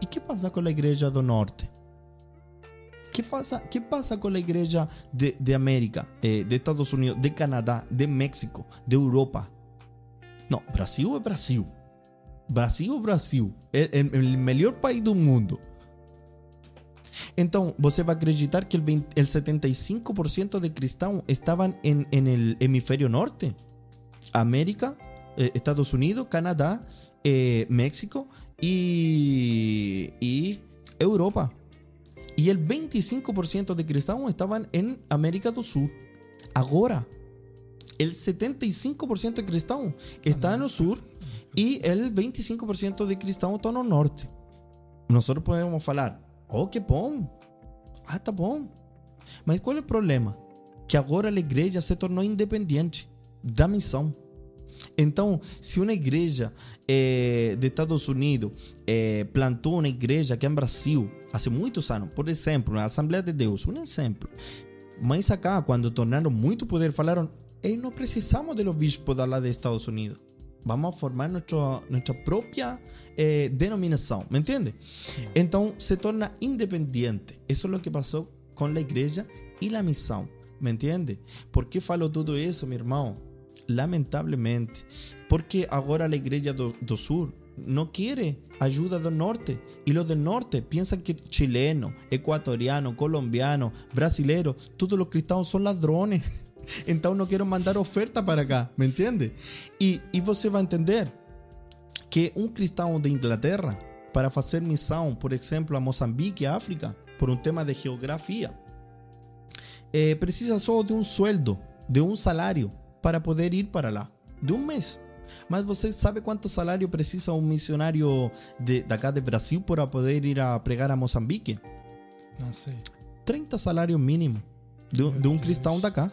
E que passa com a igreja do norte? ¿Qué pasa, qué pasa con la iglesia de, América, eh, de Estados Unidos, de Canadá, de México, de Europa? No, Brasil es Brasil. Brasil es Brasil. El mejor país del mundo. Então, você vai acreditar que el, 20 el 75% de cristãos estavam em el hemisfério norte? América, eh, Estados Unidos, Canadá, eh, México y, Europa. Y el 25% de cristãos estaban en América do Sur. Agora, el 75% de cristãos está no sur y el 25% de cristãos está no norte. Nosotros podemos falar, oh, que bom. Ah, tá bom. Mas qual é o problema? Que agora a igreja se tornou independente da missão. Então, se uma igreja eh, de Estados Unidos eh, plantou uma igreja aqui em Brasil há muitos anos, por exemplo, a Assembleia de Deus, um exemplo. Mas acá, quando tornaram muito poder, falaram: Ei, não precisamos do obispo da lá de Estados Unidos. Vamos a formar nuestra, nuestra propia eh, ¿me entiende? Entonces se torna independiente. Eso es lo que pasó con la iglesia y la misión, ¿me entiende? ¿Por qué falo todo eso, mi hermano? Lamentablemente, porque ahora la iglesia do, do sur no quiere ayuda del norte. Y los del norte piensan que chileno, ecuatoriano, colombiano, brasilero, todos los cristianos son ladrones. (laughs) Então não quero mandar oferta para cá, me entende? E, e você vai entender que um cristão de Inglaterra, para fazer missão, por exemplo, a Moçambique, África, por um tema de geografia, eh, precisa só de um sueldo, de um salário, para poder ir para lá, de um mês. Mas você sabe quanto salário precisa um missionário de, de acá de Brasil para poder ir a pregar a Moçambique? Não sei. 30 salários mínimo de, de um cristão da cá.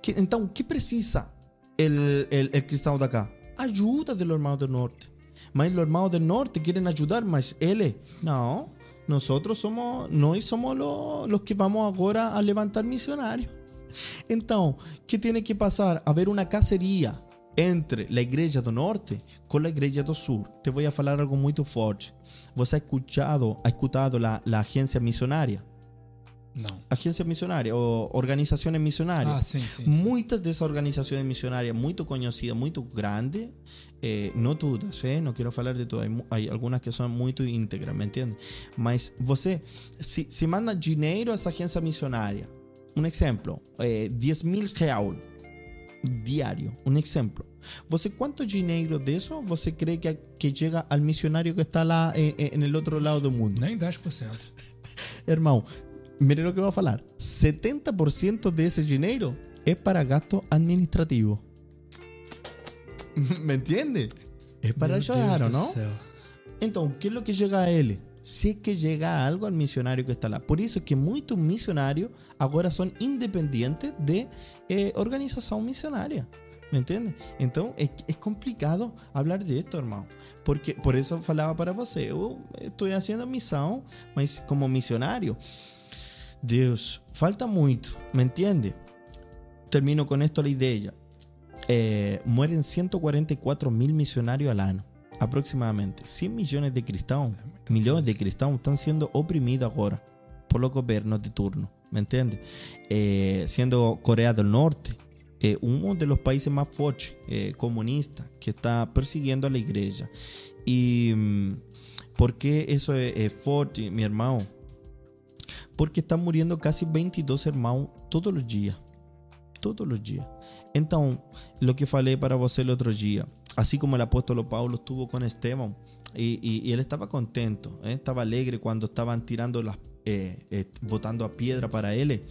Que, então, o que precisa el cristão da cá? Ajuda dos irmãos do norte. Mas os irmãos do norte querem ajudar, mas ele, não. Nós somos, nós somos los, los que vamos agora a levantar missionários. Então, que tem que passar? Haver uma caceria entre a igreja do norte com a igreja do sur. Te vou a falar algo muito forte. Você ha escuchado, ha escutado la, la agencia missionária? Não. Agencias missionárias ou organizações missionárias. Ah, sim, sim. Muitas dessas organizações missionárias muito conhecidas, muito grandes, eh, não todas, eh? não quero falar de todas, há algumas que são muito íntegras, me entende? Mas você, se, se manda dinheiro a essa agência missionária, um exemplo, eh, 10 mil reais diário, um exemplo. Você quanto dinheiro disso você crê que, que chega ao missionário que está lá em, em, em outro lado do mundo? Nem 10%. Irmão, mire lo que voy a hablar. 70% de ese dinero es para gasto administrativo. (laughs) ¿Me entiende? Es para Meu llorar, Deus ¿o do no? Então, ¿qué es lo que llega a él? Es que llega algo al misionario que está lá. Por isso que muitos missionários agora são independentes de eh, organização missionária. ¿Me entiende? Então, é, é complicado falar de esto, irmão. Porque, por isso eu falava para você, eu estou fazendo missão, mas como missionário, Deus, falta muito, ¿me entiende? Termino con esto la idea. Eh, mueren 144 mil misionarios al año, aproximadamente. 100 millones de cristianos, millones de cristianos están siendo oprimidos ahora por los gobiernos de turno, ¿me entiende? Eh, siendo Corea del Norte, eh, uno de los países más fuertes eh, comunistas que está persiguiendo a. ¿Y mm, por qué eso es, es fuerte, mi hermano? Porque están muriendo casi 22 hermanos todos los días. Todos los días. Entonces, lo que falei para você el otro día, así como el apóstol Pablo estuvo con Esteban, y, y- y él estaba contento, ¿eh? estaba alegre cuando estaban tirando las, eh, eh, botando a piedra para él.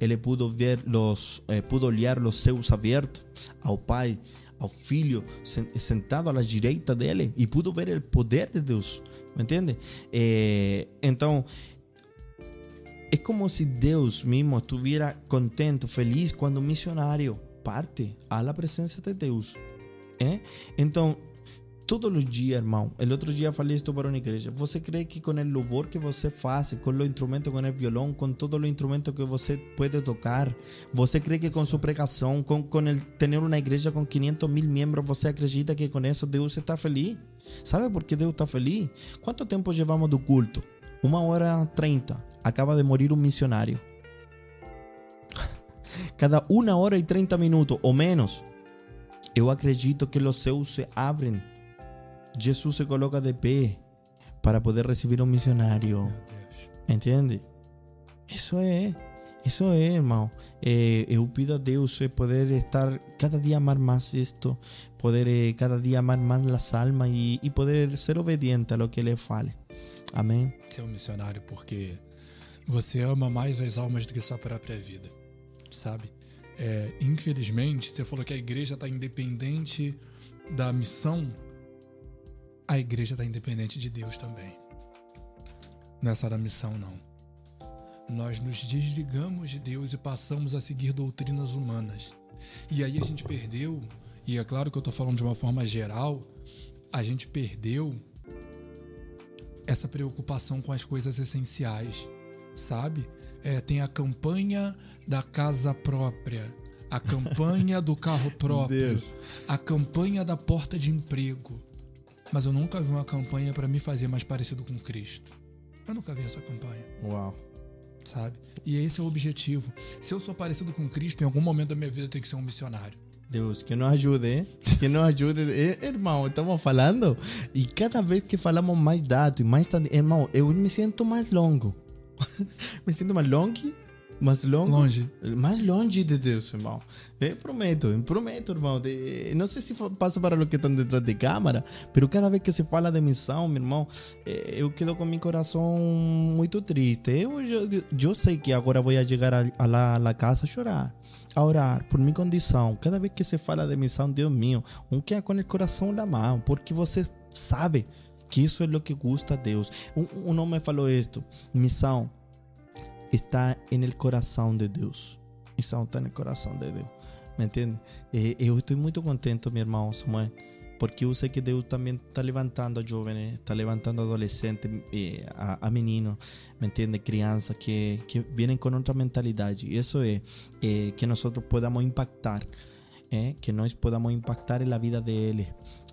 Ele pudo ver los, eh, pudo olhar los seus abiertos ao Pai, ao Filho sen- sentado à direita dele e pudo ver o poder de Deus, ¿me entiende? Eh, então es como si Dios mismo estuviera contento, feliz cuando un misionario parte a la presencia de Dios. ¿eh? Todo o dia, irmão. O outro dia falei isso para uma igreja. Você crê que com o louvor que você faz, com o instrumento, com o violão, com todo o instrumento que você pode tocar, você crê que com sua pregação, com, com el, ter uma igreja com 500 mil membros, você acredita que com isso Deus está feliz? Sabe por que Deus está feliz? Quanto tempo levamos do culto? Uma hora trinta. Acaba de morir um missionário. (laughs) Cada uma hora e 30 minutos ou menos, eu acredito que os céus se abrem Jesús se coloca de pé para poder recibir un misionario. ¿Entiende? Isso é. Isso é, irmão. Eh, eu pido a Deus eh, poder estar cada dia amar mais isto, poder eh, cada dia amar mais as almas e poder ser obediente a lo que Ele fale. Amém. Ser um missionário porque você ama mais as almas do que sua própria vida, sabe? É, infelizmente, você falou que a igreja está independente da missão, a igreja está independente de Deus também. Não é só da missão, não. Nós nos desligamos de Deus e passamos a seguir doutrinas humanas. E aí a gente perdeu, e é claro que eu estou falando de uma forma geral, a gente perdeu essa preocupação com as coisas essenciais, sabe? É, tem a campanha da casa própria, a campanha do carro (laughs) próprio, a campanha da porta de emprego. Mas eu nunca vi uma campanha para me fazer mais parecido com Cristo. Eu nunca vi essa campanha, Uau. sabe? E esse é o objetivo. Se eu sou parecido com Cristo, em algum momento da minha vida eu tenho que ser um missionário. Deus, que nos ajude, que nos ajude. Irmão, estamos falando e cada vez que falamos mais dados e mais. Irmão, eu me sinto mais longo. (laughs) me sinto mais longo, mais longo. Longe. Mais longe de Deus, irmão. Eu prometo, eu prometo, irmão. Não sei se passo para os que estão detrás de câmera, mas cada vez que se fala de missão, meu irmão, eh, eu quedo com meu coração muito triste. Eu, eu, eu sei que agora vou chegar a, la casa a chorar, a orar por minha condição. Cada vez que se fala de missão, Deus mío, um queda com o coração na mão, porque você sabe que isso é o que gusta a Deus. Um, um homem falou isto: missão está en el corazón de Dios. Missão está el corazón de Deus. ¿Me entiende? Eh, eu estou muito contento, meu irmão Samuel, porque eu sei que Deus também está levantando a jovens, está levantando adolescentes, eh, a, a meninos, ¿me entiende? Crianças que, que vienen con outra mentalidade. E isso é eh, que nós podamos impactar. eh, que nós podamos impactar en la vida de eles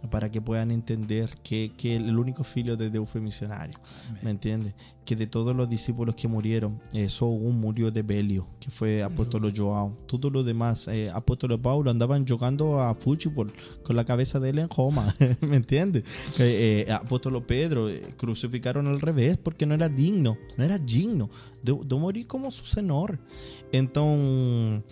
para que puedan entender que, que el único filho de Deus foi missionário. ¿Me entiende? Que de todos los discípulos que murieron, eh, solo un murió de Belio, que fue apóstolo Joao. Todos los demás, eh, apóstolo Paulo, andaban jugando a fútbol con la cabeza de él en Roma. (laughs) ¿Me entiende? Eh, apóstolo Pedro eh, crucificaron al revés porque no era digno, no era digno de, de morir como su senhor. Entonces,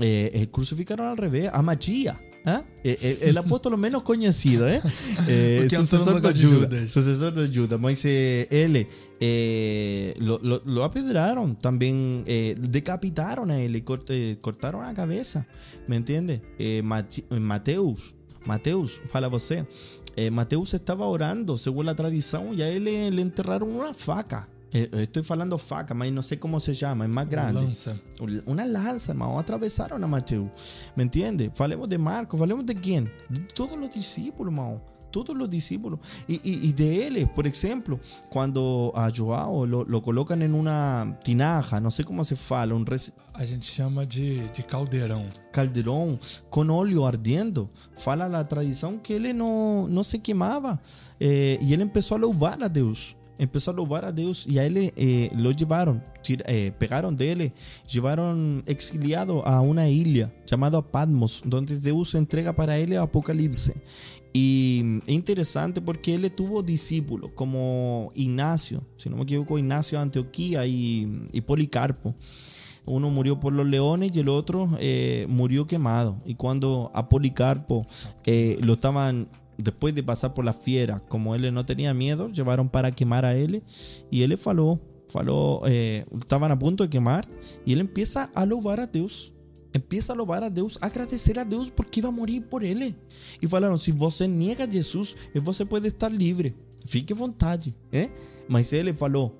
eh, eh, crucificaron al revés a Magia. ¿Ah? Eh, eh, el (laughs) apóstolo menos conocido, ¿eh? (laughs) Eh, sucesor de Judas. Sucesor de Judas. Eh, él eh, lo, lo, lo apedraron, también eh, decapitaron a él y cort- cortaron la cabeza. ¿Me entiendes? Mateus, Mateus, fala você. Mateus estaba orando, según la tradición, y a él le, le enterraron una faca. Eh, eh, estoy falando faca, mas não sei como se chama, é mais grande. Uma lança. Uma lança, mas atravessaram a Mateus. Me entende? Falemos de Marcos, falemos de quem? De todos os discípulos, irmão. Todos os discípulos. E, e, e de eles, por exemplo, quando a João lo, lo colocam em uma tinaja, não sei como se fala. Um res... A gente chama de, de caldeirão. Caldeirão, com óleo ardendo. Fala a tradição que ele não, não se queimava. Eh, e ele começou a louvar a Deus. Empezó a louvar a Dios y a él eh, lo llevaron, eh, pegaron de él, llevaron exiliado a una isla llamada Patmos, donde Dios entrega para él el Apocalipse. Y es interesante porque él tuvo discípulos como Ignacio, si no me equivoco, Ignacio de Antioquía y, y Policarpo. Uno murió por los leones y el otro eh, murió quemado. Y cuando a Policarpo eh, lo estaban, después de pasar por la fiera, como él no tenía miedo, llevaron para quemar a él. Y él faló, faló eh, estaban a punto de quemar. Y él empieza a louvar a Deus. Empieza a louvar a Deus, a agradecer a Deus porque iba a morir por ele. E falaram: se você nega Jesus, você pode estar livre. Fique à vontade. É? Mas ele falou: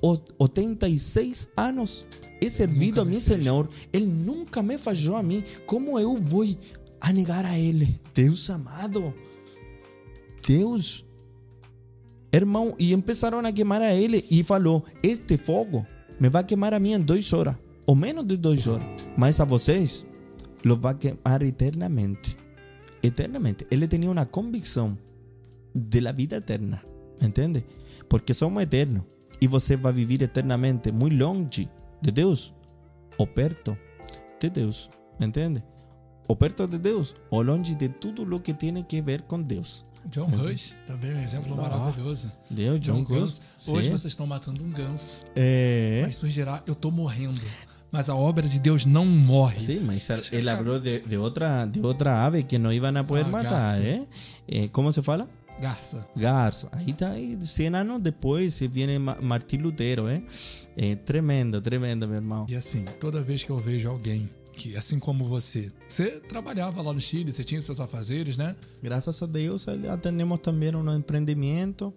"O- 86 anos he servido Nunca a fez. Senhor. Ele nunca me falhou a mim. Como eu vou a negar a ele? Deus amado. Deus. Irmão, e começaram a queimar a ele e falou: Este fogo me vai queimar a mim em duas horas, ou menos de duas horas, mas a vocês los vai queimar eternamente. Eternamente. Ele tinha uma convicção de la vida eterna, entende? Porque somos eternos e você vai viver eternamente muito longe de Deus ou perto de Deus, entende? ou perto de Deus, ou longe de tudo o que tem que ver com Deus. John Rush, também um exemplo Ah. maravilhoso. Deus, John. Cruz. Hoje Sim. vocês estão matando um ganso. É. Mas surgirá, eu tô morrendo. Mas a obra de Deus não morre. Sí, mas él habló de, de otra, de otra ave que no iban a poder Ah, matar, garza. ¿eh? Eh, ¿Cómo se fala? Garça. Garza. Ahí está, ahí, 100 años después se viene Ma- Martín Lutero, ¿eh? Eh, Tremendo, tremendo, mi hermano. E assim, toda vez que eu vejo alguém que assim como você, você trabalhava lá no Chile, você tinha seus afazeres, né? Graças a Deus, atendemos também um empreendimento.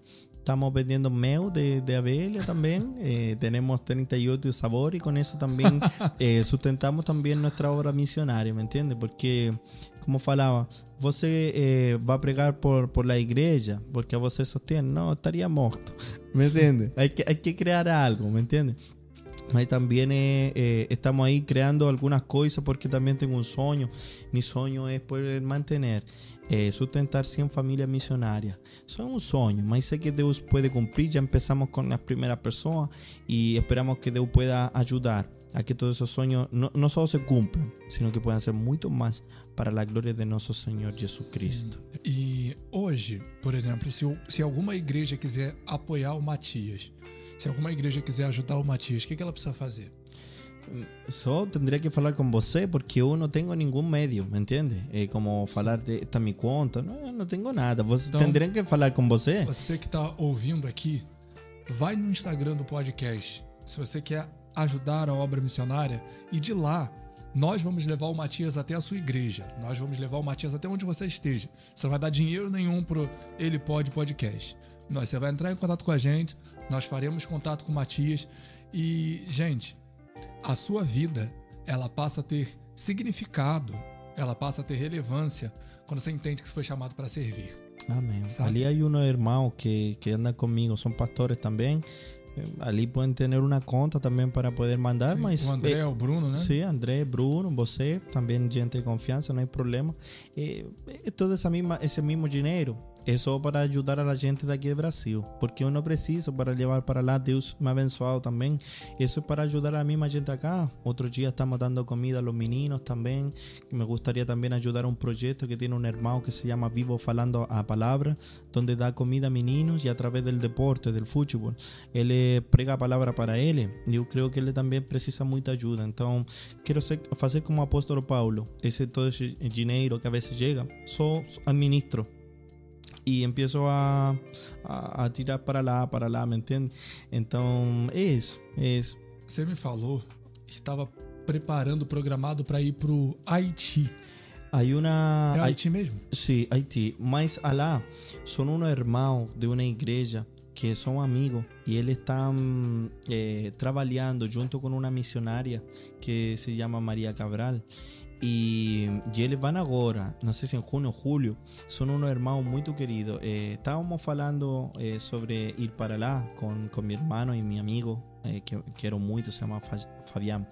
Estamos vendendo mel de, de abelha também. (laughs) eh, temos 38 sabores e com isso também (laughs) eh, sustentamos também nossa obra missionária, me entende? Porque, como falava, você eh, vai pregar por, por a igreja, porque você sostém, não, estaria morto, me entende? Hay que, hay que criar algo, me entende? Mas también eh, eh, estamos ahí creando algunas cosas porque también tengo un sueño. Mi sueño es poder mantener, eh, sustentar 100 familias misionarias. Eso es un sueño, mas sé que Dios puede cumplir. Ya empezamos con las primeras personas y esperamos que Dios pueda ayudar a que todos esos sueños no, no solo se cumplan, sino que puedan ser mucho más para la gloria de nuestro Señor Jesucristo. E hoje, por exemplo, se, alguma igreja quiser apoiar o Matias, se alguma igreja quiser ajudar o Matias, o que, que ela precisa fazer? Só tendría que hablar con você porque yo no tengo ningún medio, ¿me entiende? Eh, como falar de esta mi conta, no, no tengo nada. Você Então- que falar com você. Você que está ouvindo aqui, vai no Instagram do podcast. Se você quer ajudar a obra missionária, e de lá nós vamos levar o Matias até a sua igreja. Nós vamos levar o Matias até onde você esteja. Você não vai dar dinheiro nenhum pro Ele Pode Podcast. Nós, você vai entrar em contato com a gente, nós faremos contato com o Matias. E, gente, a sua vida ela passa a ter significado, ela passa a ter relevância quando você entende que você foi chamado para servir. Amén. ¿Sabe? Ali hay unos hermanos que, que andan conmigo, son pastores también ali podem ter uma conta também para poder mandar, Sim, mas o eh, André, é, o Bruno, né? Sim, André, Bruno, você também gente de confiança, não é problema. Eh, eh, é, é todo essa mesma, esse mesmo dinheiro es solo para ayudar a la gente de aquí de Brasil, porque uno precisa para llevar para lá, Dios me ha abençoado también. Eso es para ayudar a la misma gente acá. Otro día estamos dando comida a los meninos también. Me gustaría también ayudar a un proyecto que tiene un hermano que se llama Vivo Falando a Palabra, donde da comida a meninos y a través del deporte, del fútbol, él eh, prega palabra para él. Yo creo que él también precisa mucha ayuda. Entonces, quiero ser, como apóstolo Paulo, ese todo ese dinero que a veces llega, solo administro y empiezo a, a, a, tirar para lá, para lá, me entende? Então, é isso, é isso. Você me falou que estava preparando, programado para ir para o Haiti. aí uma é Haiti mesmo? Sim, Haiti. Mas lá, são um irmão de uma igreja que são amigos e eles estão mm, eh, trabalhando junto com uma missionária que se chama Maria Cabral. Y, y eles van agora, no sé si en junio o julio, son unos hermanos muy queridos. Eh, estábamos hablando eh, sobre ir para allá con, con mi hermano y mi amigo, eh, que quiero mucho, se Fa- Fabián.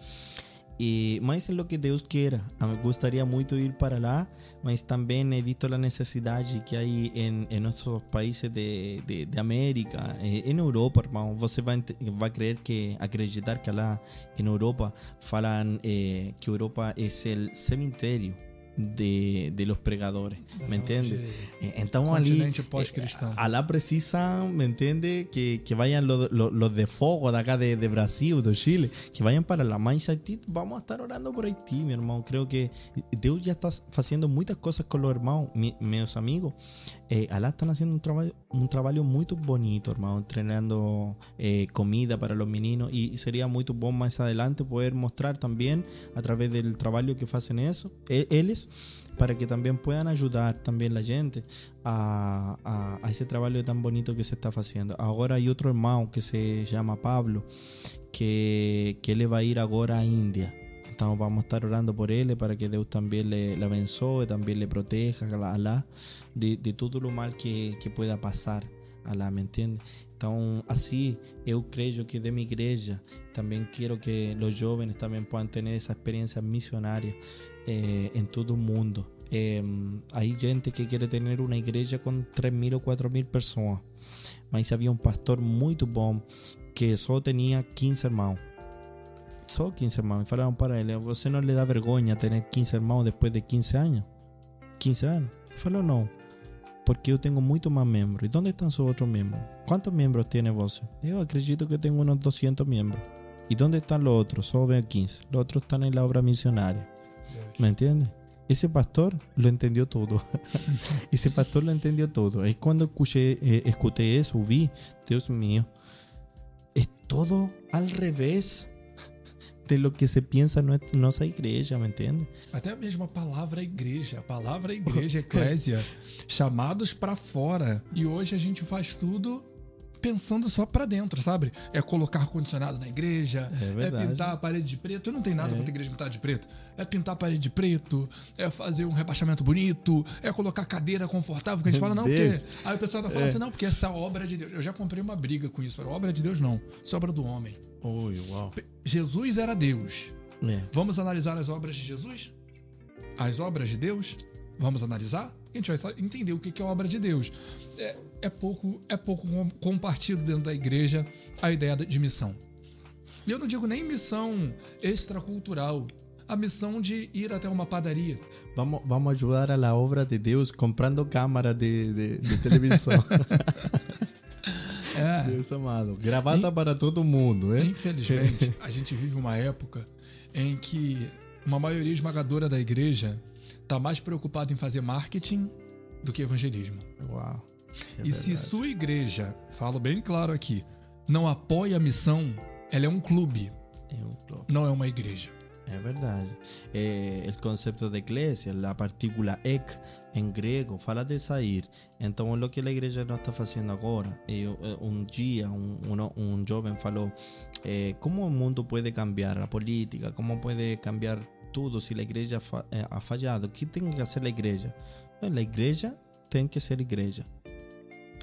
e mas é o que Deus queira. Ah, Eu gostaria muito de ir para lá, mas também he visto a necessidade que há em, em nossos países de, de, de América, eh, em Europa, irmão. Você vai, vai crer que, acreditar que lá em Europa, falam eh, que Europa é o cemitério de, de los pregadores. ¿Me entiendes? Eh, Então ali Alá precisa, ¿me entiende? Que, que vayan los, los, los de fuego de acá de, de Brasil, de Chile, que vayan para la mais Haití. Vamos a estar orando por Haití, mi hermano. Creo que Dios ya está haciendo muchas cosas con los hermanos, mi- meus amigos. Eh, Alá están haciendo un trabajo, un trabajo muy bonito, hermano, entrenando eh, comida para los meninos y, y sería muy bueno más adelante poder mostrar también a través del trabajo que hacen eso, e- para que también puedan ayudar también la gente a, a- a ese trabajo tan bonito que se está haciendo. Ahora hay otro hermano que se llama Pablo, que, que él va a ir ahora a India. Entonces vamos a estar orando por él para que Dios también le, le abençoe, también le proteja a Alá de, de todo lo mal que, que pueda pasar. Alá, ¿me entiende? Então, assim, eu creio que de minha igreja também quero que os jovens também possam ter essa experiência missionária eh, em todo o mundo. Eh, hay gente que quiere tener una iglesia con 3.000 o 4.000 personas. Mas había un pastor muy bom que solo tenía 15 hermanos. Só 15 irmãos. E falaram para ele: Você não lhe dá vergonha ter 15 irmãos depois de 15 anos? 15 anos? Ele falou: Não. Porque eu tenho muito mais membros. E onde estão seus outros membros? Quantos membros tem você? Eu acredito que tenho uns 200 membros. E onde estão os outros? Só veo 15. Os outros estão na obra missionária. ¿Me entiendes? Ese pastor lo entendió todo. (laughs) Ese pastor lo entendió todo. Y cuando escuché, eh, escuché eso, vi, Dios mío, es todo al revés de lo que se pensa no- nossa igreja, ¿me entiendes? Até mesmo a palavra igreja, a palavra igreja, (laughs) eclésia, chamados pra fora. E hoje a gente faz tudo pensando só pra dentro, sabe? É colocar ar-condicionado na igreja, É verdade. pintar a parede de preto. Eu não tenho nada contra a igreja pintada de preto. É pintar a parede de preto, é fazer um rebaixamento bonito, é colocar cadeira confortável, que a gente fala, não, porque. Aí o pessoal ainda fala assim, não, porque essa é obra de Deus. Eu já comprei uma briga com isso. Obra de Deus não, isso é obra do homem. Ui, uau. Jesus era Deus. É. Vamos analisar as obras de Jesus? As obras de Deus? Vamos analisar? A gente vai entender o que é obra de Deus. É, é pouco, é pouco com- compartido dentro da igreja a ideia de missão. E eu não digo nem missão extracultural, a missão de ir até uma padaria. Vamos, vamos ajudar a la obra de Deus comprando câmara de, de, de televisão. (laughs) É, Deus amado. Gravata para todo mundo, hein? infelizmente, (laughs) a gente vive uma época em que uma maioria esmagadora da igreja está mais preocupada em fazer marketing do que evangelismo. Uau. É E se verdade. sua igreja, falo bem claro aqui, não apoia a missão, ela é um clube, É um plot. não é uma igreja. É verdade. Eh, o conceito de igreja, a partícula ek em grego, fala de sair. Então, o que a igreja não está fazendo agora. Eu, eh, um dia, um, um, um jovem falou: eh, como o mundo pode cambiar a política? Como pode cambiar tudo se a igreja fa eh, ha falhado? O que tem que fazer a igreja? A igreja tem que ser igreja.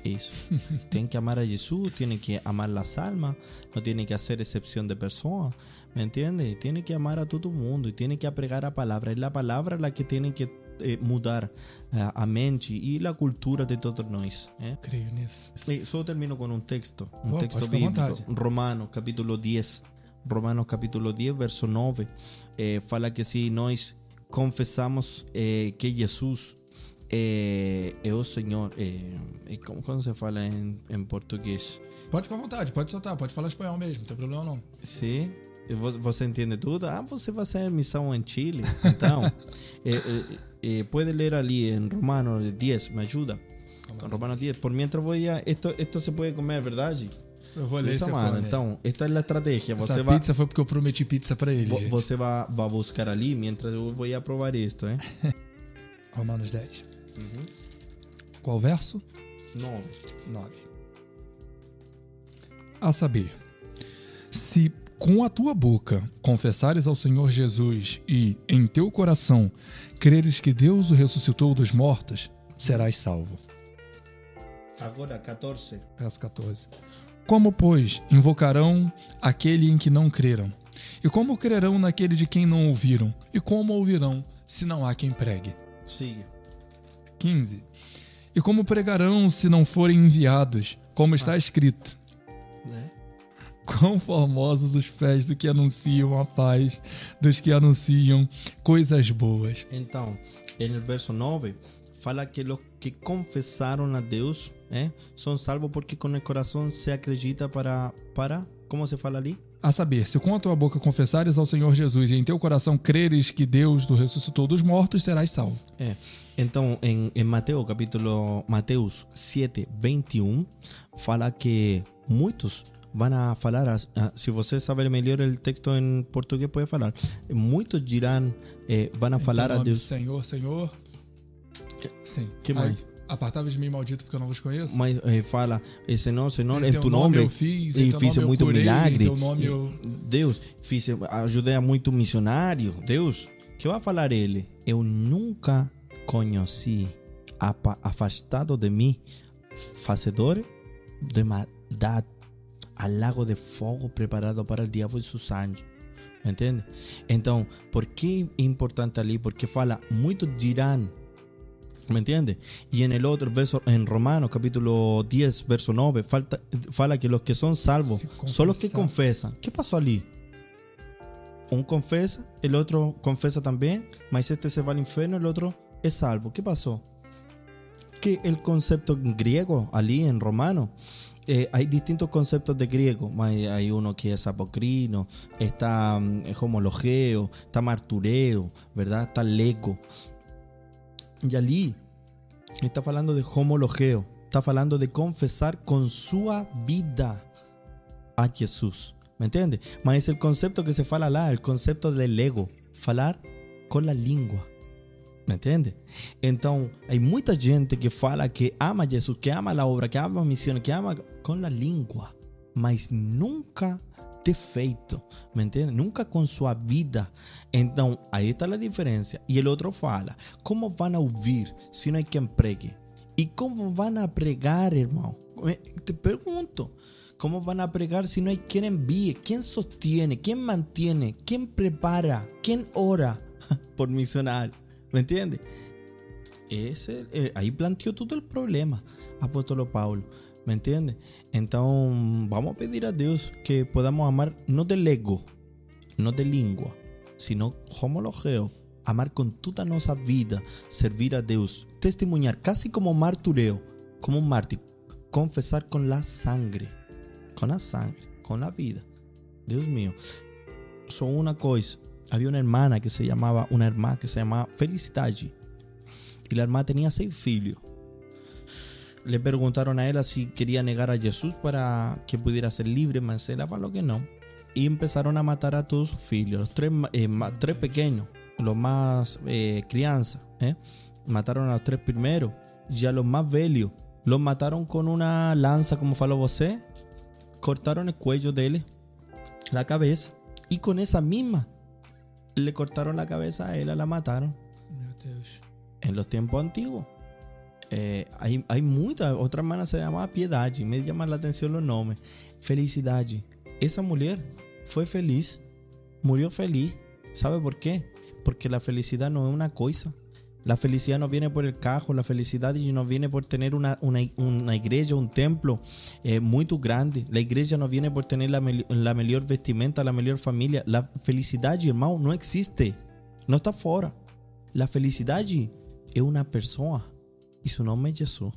Isso. (laughs) tem que amar a Jesus, tem que amar las almas, não tem que fazer exceção de pessoas. ¿Me entiendes? Tiene que amar a todo mundo y tiene que apregar a palabra. Es la palabra la que tiene que eh, mudar eh, a mente y la cultura de todos nós. ¿eh? Creio nisso. Eh, solo termino con un texto, Oh, texto bíblico. Romanos capítulo 10. Romanos capítulo 10, verso 9. Eh, fala que si nós confesamos eh, que Jesus eh, é o Senhor. Como, como se fala em, em português? Pode à vontade, pode soltar, pode falar espanhol mesmo, não tem problema não. Sim. Vo- Você entende tudo? Ah, você vai fazer missão em Chile. Então, (laughs) pode ler ali em Romanos 10, me ajuda. Romanos 10. Por mientras voy a. Esto, esto se puede comer, ¿verdad? Gi? Eu vou ler esse amado. cone. Então, esta é a estratégia. Essa Você vai, pizza foi porque eu prometi pizza pra ele, vo- você vai, vai buscar ali, mientras eu vou a provar isto, hein? (laughs) Romanos 10. Qual verso? 9. 9. A saber, se com a tua boca confessares ao Senhor Jesus e em teu coração creres que Deus o ressuscitou dos mortos, serás salvo. Agora, 14. Verso 14. Como, pois, invocarão aquele em que não creram? E como crerão naquele de quem não ouviram? E como ouvirão se não há quem pregue? Sigue. 15. E como pregarão se não forem enviados? Como está escrito: Né? Quão formosos os pés do que anunciam a paz, dos que anunciam coisas boas. Então, no verso 9, fala que los que confessaram a Deus eh, são salvos porque com o coração se acredita para. para como se fala ali? A saber, se com a tua boca confessares ao Senhor Jesus e em teu coração creres que Deus o ressuscitou dos mortos, serás salvo. É. Então, em, em Mateus, capítulo Mateus 7, 21, fala que muitos vão a falar, se você saber melhor o texto em português, pode falar. Muitos dirão, eh, vão a falar a do Deus, Senhor, Senhor. Sim. Que Aí, mais? Apartáveis de mim, maldito, porque eu não vos conheço. mas eh, fala, eh, Senhor, Senhor, Em em teu tu nome eu fiz, e fiz muito curei, milagre. nome eu- Deus, fiz, ajudei a muito missionário. Deus, que vai falar ele? Eu nunca conheci, afastado de mim, fazedor de maldade, al lago de fogo preparado para o diabo e seus anjos. Entende? Então, por que é importante ali? Porque fala, muitos dirão, ¿Me entiende? Y en el otro verso, en Romanos capítulo 10, verso 9, falta, fala que los que son salvos son los que confesan. ¿Qué pasó allí? un confesa, el otro confesa también, mas este se va al infierno, el otro es salvo. ¿Qué pasó? Que el concepto griego, allí en romano, eh, hay distintos conceptos de griego. Hay, hay uno que es apocrino, está mm, homologeo, está martureo, ¿verdad? Está leco. Y allí está hablando de homologeo, está hablando de confesar con su vida a Jesús. ¿Me entiende? Mas es el concepto que se fala lá, el concepto del ego, falar con la lengua. ¿Me entiende? Então, hay mucha gente que fala que ama Jesus, que ama a obra, que ama a missão, que ama com a língua, mas nunca de feito, ¿me entiende? Nunca com sua vida. Então, aí está a diferença. E o outro fala: como vão a ouvir se não hay quem pregue? E como a pregar, irmão? Te pergunto. ¿Cómo van a pregar si no hay quien envíe? ¿Quién sostiene? ¿Quién mantiene? ¿Quién prepara? ¿Quién ora (laughs) por misionar? ¿Me entiendes? Ese, eh, ahí planteó todo el problema, apóstolo Pablo. ¿Me entiendes? Entonces, vamos a pedir a Dios que podamos amar no del ego, no de lengua, sino homologeo, amar con toda nuestra vida, servir a Dios, testimoniar, casi como martureo, como un mártir, confesar con la sangre con la sangre, con la vida. Dios mío. Son una cosa. Había una hermana que se llamaba, una hermana que se llamaba Felicidade. Y la hermana tenía seis hijos. Le preguntaron a ella si quería negar a Jesús para que pudiera ser libre, mas ella faló que no. Y empezaron a matar a todos sus hijos, los tres, eh, tres pequeños, los más eh, crianza. Eh. Mataron a los tres primeros. Y a los más velhos los mataron con una lanza, como faló você cortaron el cuello de él, la cabeza, y con esa misma le cortaron la cabeza a él, la mataron. En los tiempos antiguos. Eh, hay, hay muchas, otra hermana se llamaba Piedad, me llama la atención los nombres. Felicidad. Esa mujer fue feliz, murió feliz. ¿Sabe por qué? Porque la felicidad no es una cosa, la felicidad no viene por el cajo, la felicidad no viene por tener una, una, iglesia, un templo eh, muy grande. La iglesia no viene por tener la, la mejor vestimenta, la mejor familia. La felicidad, hermano, no existe. No está fuera. La felicidad es una persona y su nombre es Jesús.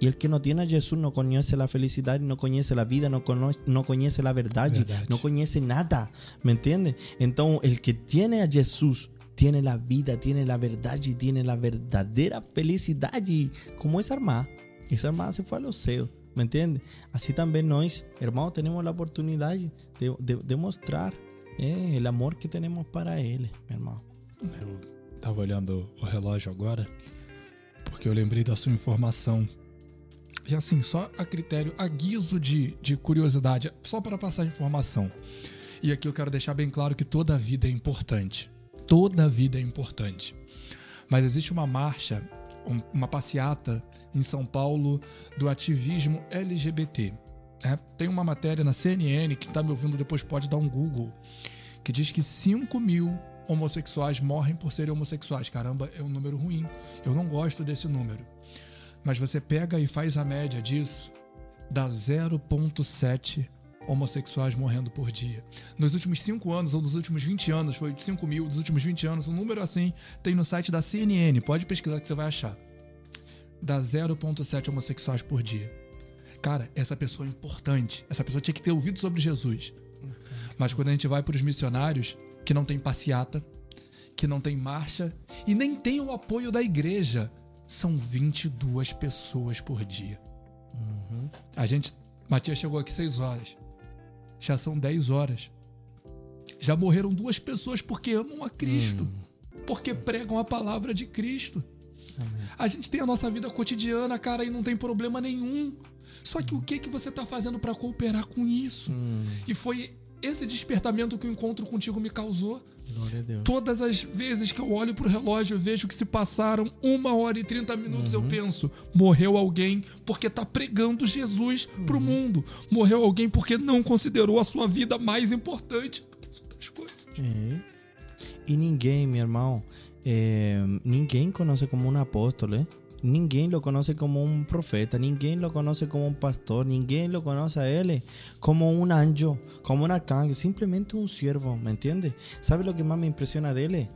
Y el que no tiene a Jesús no conoce la felicidad, no conoce la vida, no conoce, no conoce la verdad, verdad, no conoce nada. ¿Me entiendes? Entonces, el que tiene a Jesús tiene la vida, tiene la verdad y tiene la verdadera felicidad. Y como esa hermana, esa hermana se fue a los ceos, ¿me entiendes? Así también nosotros, hermanos, tenemos la oportunidad de, de, mostrar eh, el amor que tenemos para Él, mi hermano. Eu estava olhando o relógio agora, porque eu lembrei da sua informação. E assim, só a critério, a guiso de, de curiosidade, só para passar informação. E aqui eu quero deixar bem claro que toda a vida é importante toda a vida é importante. Mas existe uma marcha, uma passeata em São Paulo do ativismo LGBT. É, tem uma matéria na CNN, quem está me ouvindo depois pode dar um Google, que diz que 5 mil homossexuais morrem por serem homossexuais. Caramba, é um número ruim. Eu não gosto desse número. Mas você pega e faz a média disso, dá 0,7 homossexuais morrendo por dia. Nos últimos 5 anos, ou nos últimos 20 anos, foi 5 mil, dos últimos 20 anos, um número assim tem no site da CNN, pode pesquisar que você vai achar. Dá 0,7 homossexuais por dia. Cara, essa pessoa é importante. Essa pessoa tinha que ter ouvido sobre Jesus. Mas quando a gente vai para os missionários, que não tem passeata, que não tem marcha e nem tem o apoio da igreja, são 22 pessoas por dia. Uhum. A gente. Matias chegou aqui 6 horas. Já são 10 horas. Já morreram duas pessoas porque amam a Cristo. Hum. Porque pregam a palavra de Cristo. Amém. A gente tem a nossa vida cotidiana, cara, e não tem problema nenhum. Só que hum. o que que você está fazendo para cooperar com isso? Hum. E foi esse despertamento que o encontro contigo me causou. Todas as vezes que eu olho pro relógio e vejo que se passaram uma hora e 30 minutos, uhum. eu penso: morreu alguém porque tá pregando Jesus uhum. pro mundo. Morreu alguém porque não considerou a sua vida mais importante do que as outras coisas. É. E ninguém, meu irmão, é, ninguém conhece como um apóstolo, é? Ninguém lo conoce como un profeta, ninguém lo conoce como un pastor, ninguém lo conoce a él como un anjo, como un arcángel, simplemente un siervo, ¿me entiendes? ¿Sabe lo que más me impresiona de él?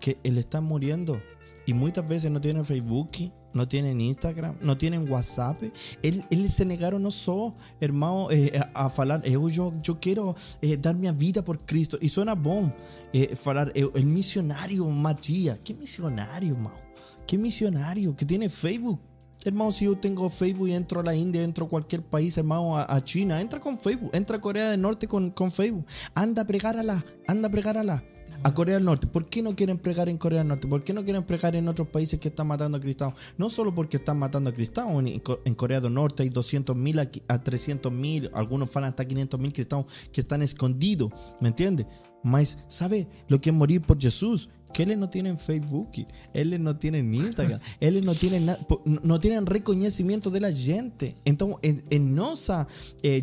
Que él está muriendo y muchas veces no tiene Facebook, no tienen Instagram, no tienen WhatsApp. Él, él se negaron no solo, hermano, eh, a, a eu, yo, yo quiero eh, dar mi vida por Cristo. Y suena bom eh, falar, eu, el misionario Matías. ¿Qué misionario, hermano? ¿Qué misionario que tiene Facebook? Hermano, si yo tengo Facebook y entro a la India, entro a cualquier país, hermano, a, a China, entra con Facebook, entra a Corea del Norte con, con Facebook. Anda a pregar a la, anda a pregar a la a Corea del Norte. ¿Por qué no quieren pregar en Corea del Norte? ¿Por qué no quieren pregar en otros países que están matando a cristianos? No solo porque están matando a cristianos. En, Corea del Norte hay 200 mil a, a 300 mil, algunos falan hasta 500 mil cristianos que están escondidos. ¿Me entiendes? Mas, ¿sabe lo que es morir por Jesús? Que ellos no tienen Facebook, ellos no tienen Instagram, (laughs) ellos no tienen nada, no tienen reconocimiento de la gente. Entonces, en, en nuestra eh,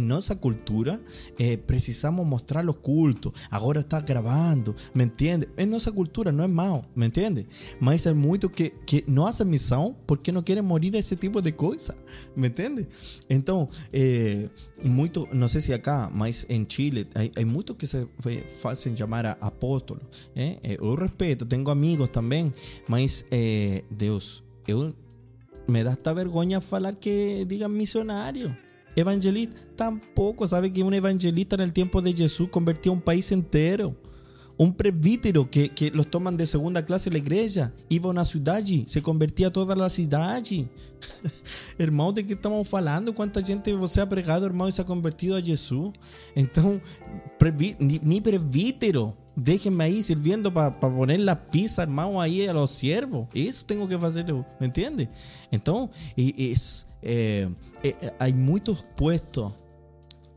nuestra cultura, eh, precisamos mostrar los cultos. Ahora está grabando, ¿me entiendes? En nuestra cultura no es malo, ¿me entiendes? Mas hay muchos que, que no hacen misión porque no quieren morir ese tipo de cosas, ¿me entiendes? Entonces, eh, mucho, no sé si acá, mas en Chile, hay, hay muchos que se hacen llamar a apóstoles apóstolo. Eh? Eh, eu respeto, tenho amigos também, mas eh, Deus, eu me dá esta vergonha falar que digan missionário. Evangelista, tampoco sabe que un evangelista en el tiempo de Jesús convertía un país entero. Un presbítero que, que, los toman de segunda clase en la iglesia iba a una ciudad allí, se convertía toda la ciudad allí. (laughs) hermano, ¿de qué estamos hablando? ¿Cuánta gente você ha pregado, hermano, y se ha convertido a Jesús? Entonces, ni presbítero déjenme ahí sirviendo para pa poner la pizza, hermano, ahí a los siervos. Eso tengo que hacer, ¿me entiendes? Entonces, es, eh, eh, hay muchos puestos,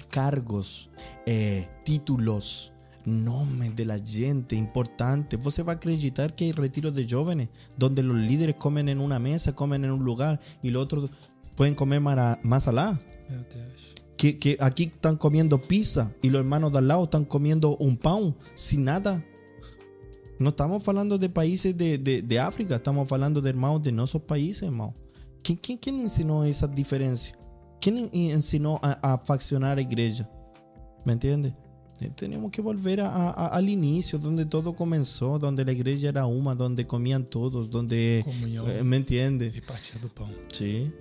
cargos, eh, títulos, nombres de la gente importantes. Você va a acreditar que hay retiros de jóvenes donde los líderes comen en una mesa, comen en un lugar y los otros pueden comer más allá. Que, que, aquí están comiendo pizza y los hermanos de al lado están comiendo un pan sin nada. No estamos hablando de países de, de, de África, estamos hablando de hermanos de nuestros países, hermano. ¿Quién, quién, quién enseñó esa diferencia? ¿Quién enseñó a, a faccionar la iglesia? ¿Me entiendes? Tenemos que volver a, a, al inicio, donde todo comenzó, donde la iglesia era una, donde comían todos, donde... Eh, ¿Me entiendes? do pão. Sí,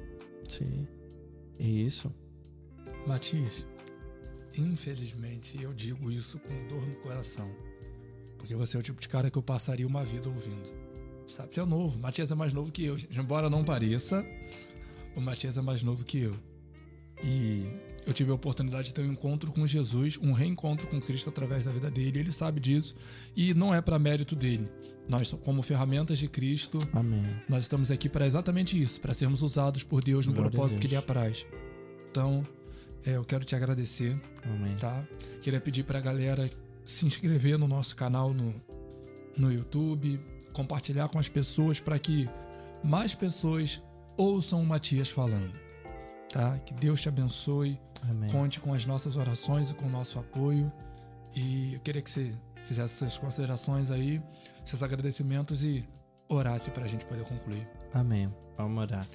sí. Isso. Matias, infelizmente eu digo isso com dor no coração. Porque você é o tipo de cara que eu passaria uma vida ouvindo. Sabe? Você é novo. Matias é mais novo que eu. Embora não pareça, o Matias é mais novo que eu. E eu tive a oportunidade de ter um encontro com Jesus, um reencontro com Cristo através da vida dele. Ele sabe disso. E não é para mérito dele. Nós, como ferramentas de Cristo, Amém. nós estamos aqui para exatamente isso, para sermos usados por Deus no Glória propósito que Deus. Ele apraz. Então, é, eu quero te agradecer, Amém. tá? Queria pedir para a galera se inscrever no nosso canal no, no YouTube, compartilhar com as pessoas para que mais pessoas ouçam o Matias falando, tá? Que Deus te abençoe, Amém. conte com as nossas orações e com o nosso apoio. E eu queria que você fizesse suas considerações aí, seus agradecimentos e orasse para a gente poder concluir. Amém. Vamos orar.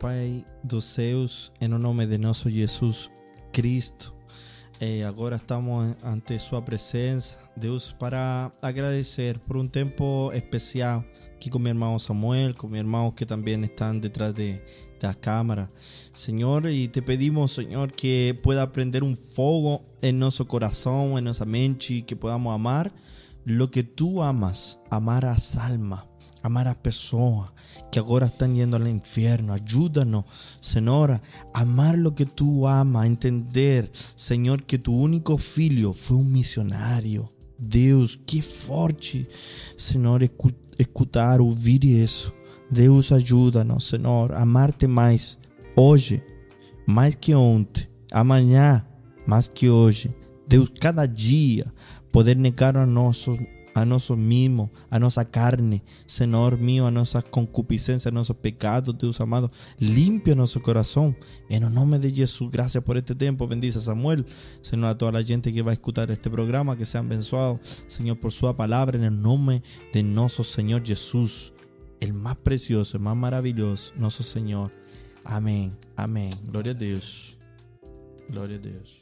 Pai dos céus, em nome de nosso Jesus Cristo, eh, agora estamos ante Sua presença, Deus, para agradecer por um tempo especial aqui com meu irmão Samuel, com meus irmãos que também estão detrás de, da câmara. Senhor, e te pedimos, Senhor, que pueda prender um fogo em nosso coração, em nossa mente, que podamos amar lo que tú amas, amar a las almas, amar a personas que ahora están yendo al infierno. Ayúdanos, Señor, a amar lo que tú amas, a entender, Señor, que tu único filho fue un misionario. Deus, que forte, Senhor, escu- escutar, ouvir isso. Deus, ajuda-nos, Senhor, amar-te mais hoje, mais que ontem, amanhã, mais que hoje. Deus, cada dia, poder negar a nossos a nosotros mismos, a nuestra carne, Señor mío, a nuestras concupiscencias, a nuestros pecados, Dios amado. Limpia nuestro corazón. En el nombre de Jesús, gracias por este tiempo. Bendice a Samuel, Señor, a toda la gente que va a escuchar este programa, que sean bendicionados, Señor, por su palabra, en el nombre de nuestro Señor Jesús, el más precioso, el más maravilloso, nuestro Señor. Amén, amén. Gloria a Dios. Gloria a Dios.